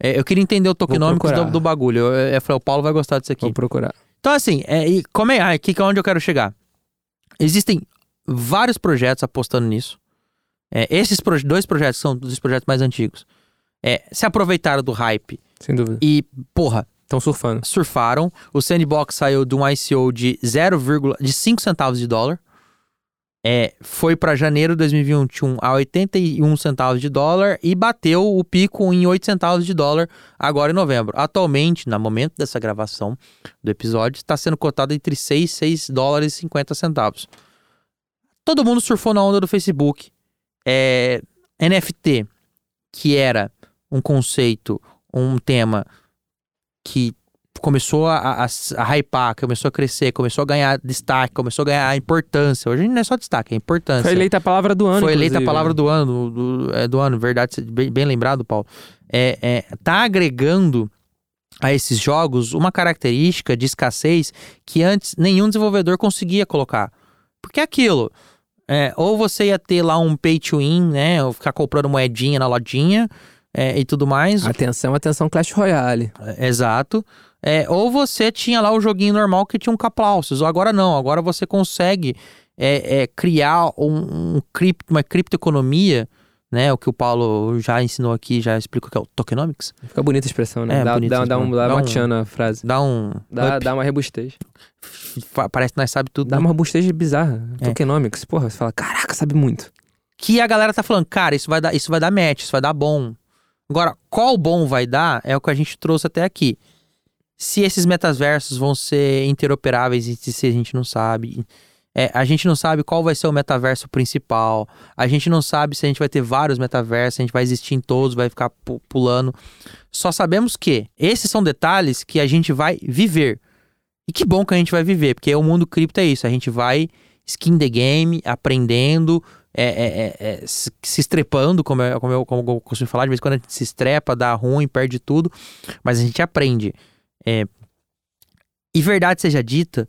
É, eu queria entender o tokenômico do, do bagulho. Eu, eu, eu falei, o Paulo vai gostar disso aqui. Vou procurar. Então, assim, é, e como é, ah, aqui que é onde eu quero chegar. Existem vários projetos apostando nisso. É, esses dois projetos são dos projetos mais antigos. É, se aproveitaram do hype Sem dúvida. e, porra, Estão surfando. surfaram. O Sandbox saiu de um ICO de 0, de 5 centavos de dólar. É, foi para janeiro de 2021 a 81 centavos de dólar e bateu o pico em 8 centavos de dólar agora em novembro. Atualmente, no momento dessa gravação do episódio, está sendo cotado entre 6 e 6 dólares e 50 centavos. Todo mundo surfou na onda do Facebook. É, NFT, que era um conceito, um tema que começou a, a, a hypar, começou a crescer, começou a ganhar destaque, começou a ganhar importância. Hoje não é só destaque, é importância. Foi eleita a palavra do ano, Foi eleita a inclusive. palavra do ano, do, é, do ano, verdade, bem, bem lembrado, Paulo. É, é, tá agregando a esses jogos uma característica de escassez que antes nenhum desenvolvedor conseguia colocar. Porque é aquilo, é, ou você ia ter lá um pay to win, né, ou ficar comprando moedinha na lojinha, é, e tudo mais. Atenção, atenção, Clash Royale. É, Exato. É, ou você tinha lá o joguinho normal que tinha um caplaucios. Ou agora não. Agora você consegue é, é, criar um, um cripto, uma criptoeconomia, né? O que o Paulo já ensinou aqui, já explicou que é o tokenomics. Fica bonita a expressão, né? É, dá, bonita dá, dá, um, dá Dá uma um- frase. Dá um. Dá, dá uma robustez. parece que nós sabe tudo. Dá né? uma robustez bizarra. É. Tokenomics. Porra, você fala, caraca, sabe muito. Que a galera tá falando, cara, isso vai dar, isso vai dar match, isso vai dar bom. Agora, qual bom vai dar é o que a gente trouxe até aqui. Se esses metaversos vão ser interoperáveis e se a gente não sabe. É, a gente não sabe qual vai ser o metaverso principal. A gente não sabe se a gente vai ter vários metaversos, se a gente vai existir em todos, vai ficar pu- pulando. Só sabemos que esses são detalhes que a gente vai viver. E que bom que a gente vai viver, porque o mundo cripto é isso. A gente vai skin the game, aprendendo, é, é, é, é, se, se estrepando, como eu, como, eu, como eu costumo falar, de vez em quando a gente se estrepa, dá ruim, perde tudo, mas a gente aprende. É, e verdade seja dita,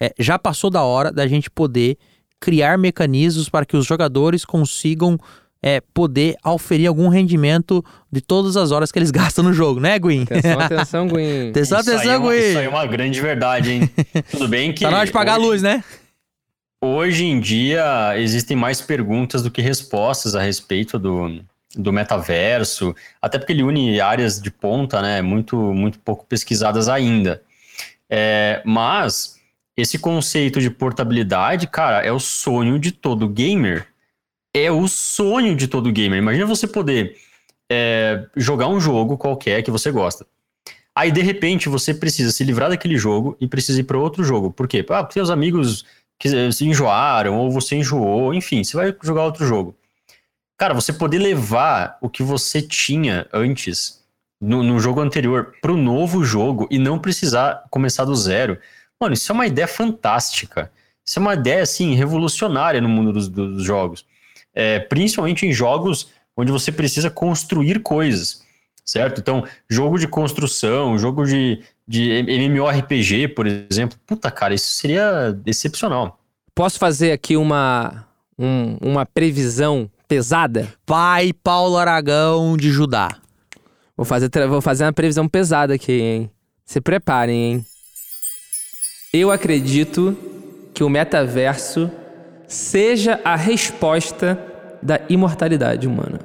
é, já passou da hora da gente poder criar mecanismos para que os jogadores consigam é, poder auferir algum rendimento de todas as horas que eles (laughs) gastam no jogo, né, Gwyn? Atenção, (laughs) atenção, Gwyn. Atenção, Isso aí é atenção, uma- Isso aí é Gwyn! uma grande verdade, hein? (laughs) Tudo bem que. Tá na hora de pagar hoje, a luz, né? Hoje em dia existem mais perguntas do que respostas a respeito do, do metaverso, até porque ele une áreas de ponta, né? Muito, muito pouco pesquisadas ainda. É, mas esse conceito de portabilidade, cara, é o sonho de todo gamer. É o sonho de todo gamer. Imagina você poder é, jogar um jogo qualquer que você gosta. Aí, de repente, você precisa se livrar daquele jogo e precisa ir para outro jogo. Por quê? Ah, porque os amigos se enjoaram, ou você enjoou, enfim, você vai jogar outro jogo. Cara, você poder levar o que você tinha antes no, no jogo anterior pro novo jogo e não precisar começar do zero. Mano, isso é uma ideia fantástica. Isso é uma ideia, assim, revolucionária no mundo dos, dos jogos. É, principalmente em jogos onde você precisa construir coisas, certo? Então, jogo de construção, jogo de, de MMORPG, por exemplo. Puta, cara, isso seria excepcional. Posso fazer aqui uma, um- uma previsão pesada? Pai Paulo Aragão de Judá. Vou fazer, vou fazer uma previsão pesada aqui, hein? Se preparem, hein? Eu acredito que o metaverso seja a resposta da imortalidade humana.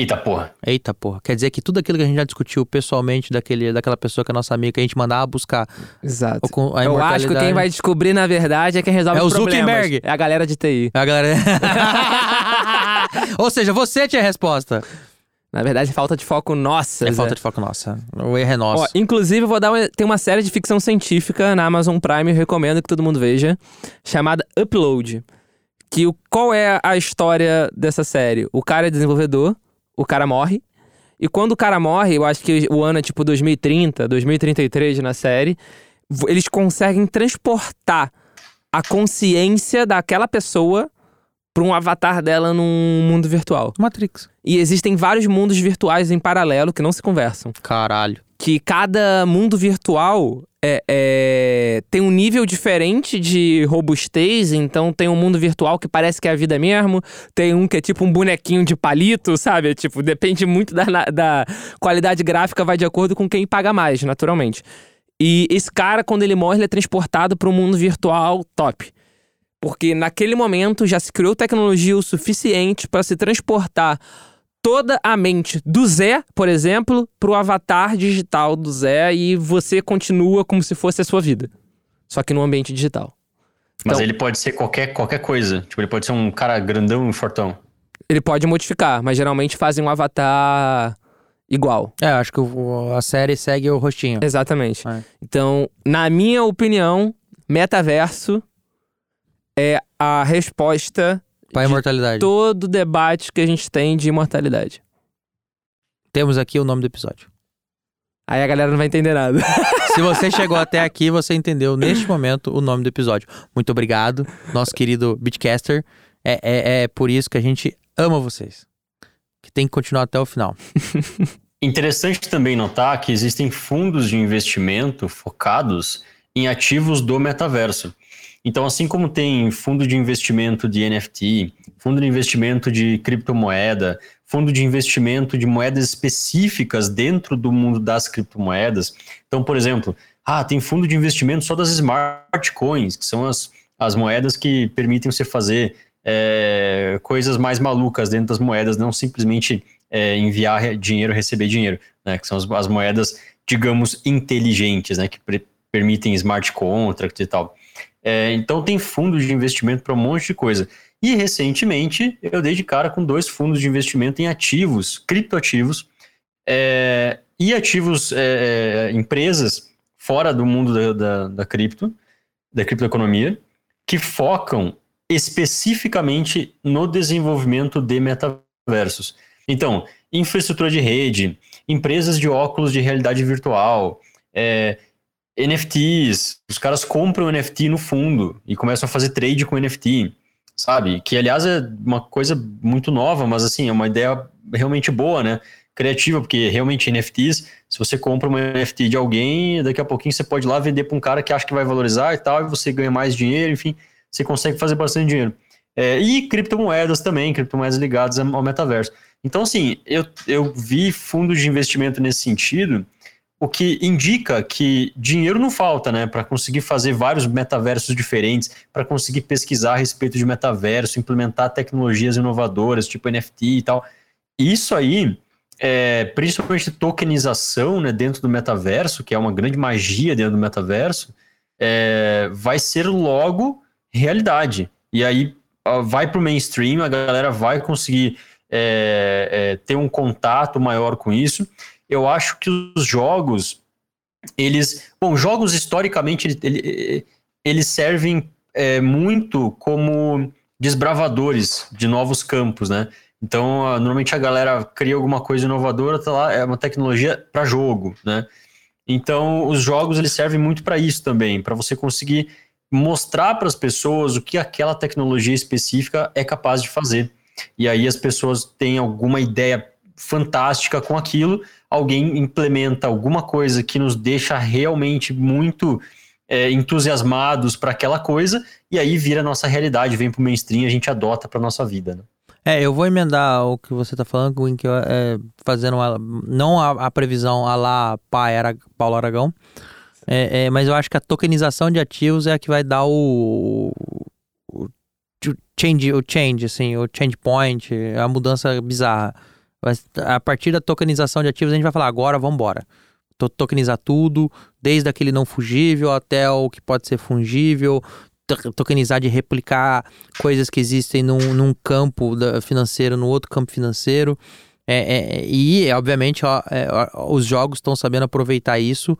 Eita porra. Eita porra, quer dizer que tudo aquilo que a gente já discutiu pessoalmente daquele, daquela pessoa que é nossa amiga, que a gente mandava buscar Exato. o com- a Eu acho que quem vai descobrir, na verdade, é quem resolve É os o problemas. Zuckerberg. É a galera de TI. A galera... (laughs) Ou seja, você tinha a resposta. Na verdade, falta de foco nossa. É Zé. falta de foco nossa. O erro é nosso. Ó, inclusive, vou dar uma, tem uma série de ficção científica na Amazon Prime, eu recomendo que todo mundo veja, chamada Upload. Que o, qual é a história dessa série? O cara é desenvolvedor, o cara morre, e quando o cara morre, eu acho que o ano é tipo 2030, 2033 na série, eles conseguem transportar a consciência daquela pessoa para um avatar dela num mundo virtual. Matrix. E existem vários mundos virtuais em paralelo que não se conversam Caralho. que cada mundo virtual é, é- tem um nível diferente de robustez. Então tem um mundo virtual que parece que é a vida mesmo. Tem um que é tipo um bonequinho de palito, sabe? Tipo, depende muito da, da qualidade gráfica, vai de acordo com quem paga mais, naturalmente. E esse cara, quando ele morre, ele é transportado para um mundo virtual top. Porque naquele momento já se criou tecnologia o suficiente para se transportar toda a mente do Zé, por exemplo, pro avatar digital do Zé e você continua como se fosse a sua vida. Só que no ambiente digital. Mas Então- ele pode ser qualquer, qualquer coisa. Tipo, ele pode ser um cara grandão e fortão. Ele pode modificar, mas geralmente fazem um avatar igual. É, acho que o- a série segue o rostinho. Exatamente. É. Então, na minha opinião, metaverso é a resposta Pra de imortalidade. todo o debate que a gente tem de imortalidade. Temos aqui o nome do episódio. Aí a galera não vai entender nada. (laughs) Se você chegou até (laughs) aqui, você entendeu neste momento o nome do episódio. Muito obrigado, nosso querido Beatcaster. É, é, é por isso que a gente ama vocês. Que tem que continuar até o final. (laughs) Interessante também notar que existem fundos de investimento focados em ativos do metaverso. Então, assim como tem fundo de investimento de NFT, fundo de investimento de criptomoeda, fundo de investimento de moedas específicas dentro do mundo das criptomoedas. Então, por exemplo, ah, tem fundo de investimento só das smart coins, que são as, as moedas que permitem você fazer é, coisas mais malucas dentro das moedas, não simplesmente é, enviar dinheiro, receber dinheiro, né? Que são as, as moedas, digamos, inteligentes, né? Que permitem smart contracts e tal. É, então tem fundos de investimento para um monte de coisa. E recentemente eu dei de cara com dois fundos de investimento em ativos, criptoativos, é, e ativos, é, é empresas fora do mundo da, da, da cripto, da criptoeconomia, que focam especificamente no desenvolvimento de metaversos. Então, infraestrutura de rede, empresas de óculos de realidade virtual, é, NFTs, os caras compram NFT no fundo e começam a fazer trade com NFT, sabe? Que, aliás, é uma coisa muito nova, mas, assim, é uma ideia realmente boa, né? Criativa, porque realmente NFTs, se você compra uma NFT de alguém, daqui a pouquinho você pode ir lá vender para um cara que acha que vai valorizar e tal, e você ganha mais dinheiro, enfim, você consegue fazer bastante dinheiro. É, e criptomoedas também, criptomoedas ligadas ao metaverso. Então, assim, eu, eu vi fundos de investimento nesse sentido, o que indica que dinheiro não falta, né, para conseguir fazer vários metaversos diferentes, para conseguir pesquisar a respeito de metaverso, implementar tecnologias inovadoras, tipo NFT e tal. Isso aí, é, principalmente tokenização, né, dentro do metaverso, que é uma grande magia dentro do metaverso, é, vai ser logo realidade. E aí vai para o mainstream, a galera vai conseguir é, é, ter um contato maior com isso eu acho que os jogos, eles. Bom, jogos historicamente, ele, eles servem é, muito como desbravadores de novos campos, né? Então, normalmente a galera cria alguma coisa inovadora, tá lá, é uma tecnologia para jogo, né? Então, os jogos eles servem muito para isso também, para você conseguir mostrar para as pessoas o que aquela tecnologia específica é capaz de fazer. E aí as pessoas têm alguma ideia fantástica com aquilo, alguém implementa alguma coisa que nos deixa realmente muito é, entusiasmados para aquela coisa, e aí vira nossa realidade, vem para o mainstream, a gente adota para nossa vida. Né? É, eu vou emendar o que você está falando, Wink, é, fazendo uma, não a, a, previsão a lá pai era Paulo Aragão, é, é, mas eu acho que a tokenização de ativos é a que vai dar o, o, o change, o change, assim, o change point, a mudança bizarra. A partir da tokenização de ativos, a gente vai falar, agora vamos embora. Tokenizar tudo, desde aquele não fungível até o que pode ser fungível, tokenizar de replicar coisas que existem num, num campo financeiro, no outro campo financeiro. É, é, e, obviamente, ó, é, ó, os jogos estão sabendo aproveitar isso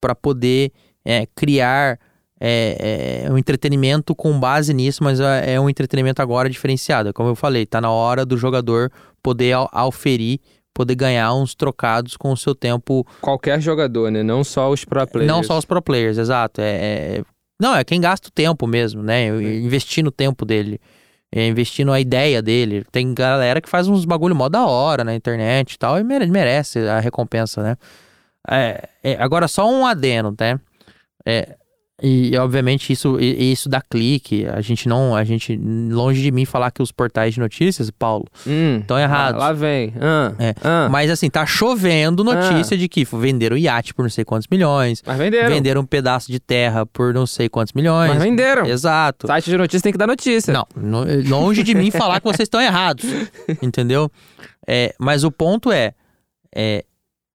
para poder é, criar é, é, um entretenimento com base nisso, mas é, um entretenimento agora diferenciado. Como eu falei, tá na hora do jogador poder auferir, poder ganhar uns trocados com o seu tempo. Qualquer jogador, né? Não só os pro players. Não só os pro players, exato. É, é... Não, é quem gasta o tempo mesmo, né? Investir no tempo dele. É, investir na ideia dele. Tem galera que faz uns bagulho mó da hora na internet e tal, e merece a recompensa, né? É, é, agora, só um adeno, né? É, e, obviamente isso isso dá clique. A gente não, a gente longe de mim falar que os portais de notícias, Paulo, estão hum, errados. Lá, lá vem. Ah, é. ah. Mas assim, tá chovendo notícia ah. de que venderam iate por não sei quantos milhões. Mas venderam. Venderam um pedaço de terra por não sei quantos milhões. Mas venderam. Exato. Site de notícias tem que dar notícia. Não, longe de mim falar que vocês estão errados. (laughs) Entendeu? É, mas o ponto é, é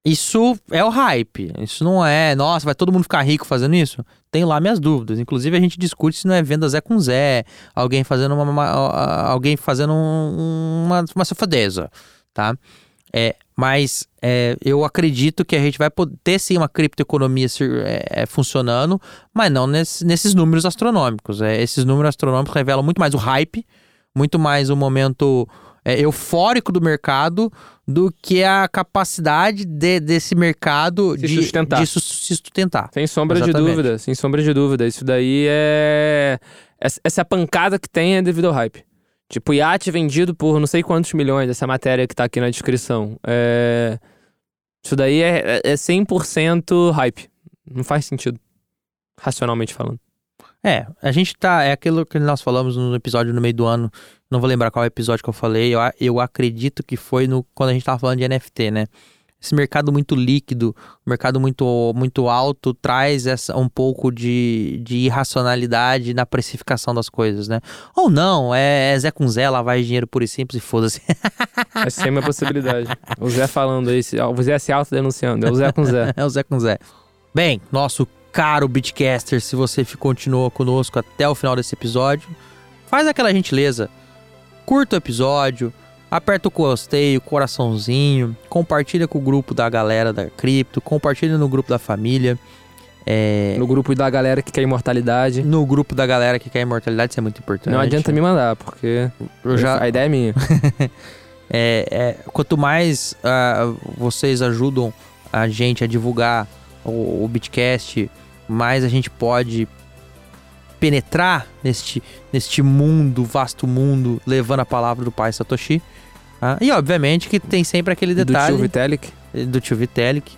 isso é o hype. Isso não é, nossa, vai todo mundo ficar rico fazendo isso? Tenho lá minhas dúvidas. Inclusive, a gente discute se não é venda Zé com Zé, alguém fazendo uma, uma alguém fazendo um, uma, uma safadeza, tá? É, mas é, eu acredito que a gente vai ter sim uma criptoeconomia é, é, funcionando, mas não nesse, nesses números astronômicos. É, esses números astronômicos revelam muito mais o hype, muito mais o momento é, eufórico do mercado do que a capacidade de, desse mercado se de, sustentar. de se sustentar. Sem sombra Exatamente. de dúvida, sem sombra de dúvida. Isso daí é. Essa pancada que tem é devido ao hype. Tipo, iate vendido por não sei quantos milhões, essa matéria que tá aqui na descrição. É... Isso daí é, é 100% hype. Não faz sentido. Racionalmente falando. É, a gente tá. É aquilo que nós falamos no episódio no meio do ano. Não vou lembrar qual episódio que eu falei. Eu, a- eu acredito que foi no, quando a gente tava falando de NFT, né? Esse mercado muito líquido, mercado muito, muito alto, traz essa, um pouco de, de irracionalidade na precificação das coisas, né? Ou não, é, é Zé com Zé, de dinheiro puro e simples e foda-se. (laughs) Essa é uma possibilidade. O Zé falando aí, o Zé se autodenunciando. É o Zé com Zé. (laughs) É o Zé com Zé. Bem, nosso caro Bitcaster, se você continuou conosco até o final desse episódio, faz aquela gentileza. Curta o episódio, aperta o gostei, o coraçãozinho, compartilha com o grupo da galera da cripto, compartilha no grupo da família, é, No grupo da galera que quer imortalidade. no grupo da galera que quer imortalidade, isso é muito importante. Não adianta me mandar, porque já, a ideia é minha. (laughs) É, é, quanto mais ah, vocês ajudam a gente a divulgar o, o Bitcast, mais a gente pode penetrar neste, neste mundo, vasto mundo, levando a palavra do pai Satoshi. tá? E obviamente que tem sempre aquele Do detalhe tio Vitalik. do tio Vitalik.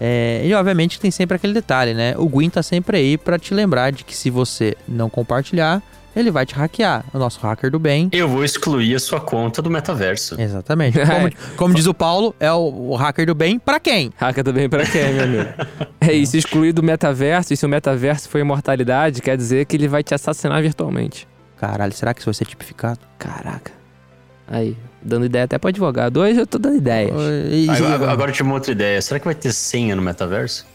É, e obviamente que tem sempre aquele detalhe, né? O Gwyn tá sempre aí pra te lembrar de que se você não compartilhar, ele vai te hackear. O nosso hacker do bem. Eu vou excluir a sua conta do metaverso. Exatamente. (laughs) Como, como diz o Paulo, é o, o hacker do bem pra quem? Hacker também pra quem, meu amigo? (laughs) É isso, excluir do metaverso, e se o metaverso for imortalidade, quer dizer que ele vai te assassinar virtualmente. Caralho, será que isso vai ser tipificado? Caraca. Aí, dando ideia até pro advogado. Hoje eu tô dando ideias. E- Agora, agora eu tive uma outra ideia. Será que vai ter senha no metaverso?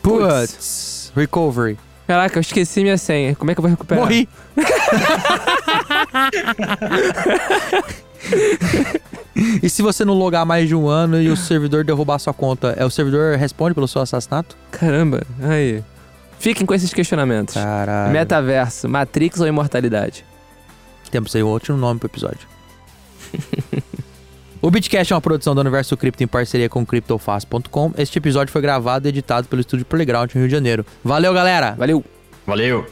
Putz, recovery. Caraca, eu esqueci minha senha. Como é que eu vou recuperar? Morri. (laughs) e se você não logar mais de um ano e o servidor derrubar sua conta, é o servidor responde pelo seu assassinato? Caramba, aí. Fiquem com esses questionamentos. Caralho. Metaverso, Matrix ou imortalidade? Temos aí outro nome pro episódio. (laughs) o Bitcast é uma produção do Universo Cripto em parceria com CryptoFast.com. Este episódio foi gravado e editado pelo Estúdio Playground no Rio de Janeiro. Valeu, galera! Valeu! Valeu!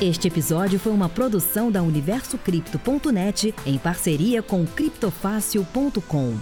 Este episódio foi uma produção da UniversoCripto.net em parceria com criptofácil.com.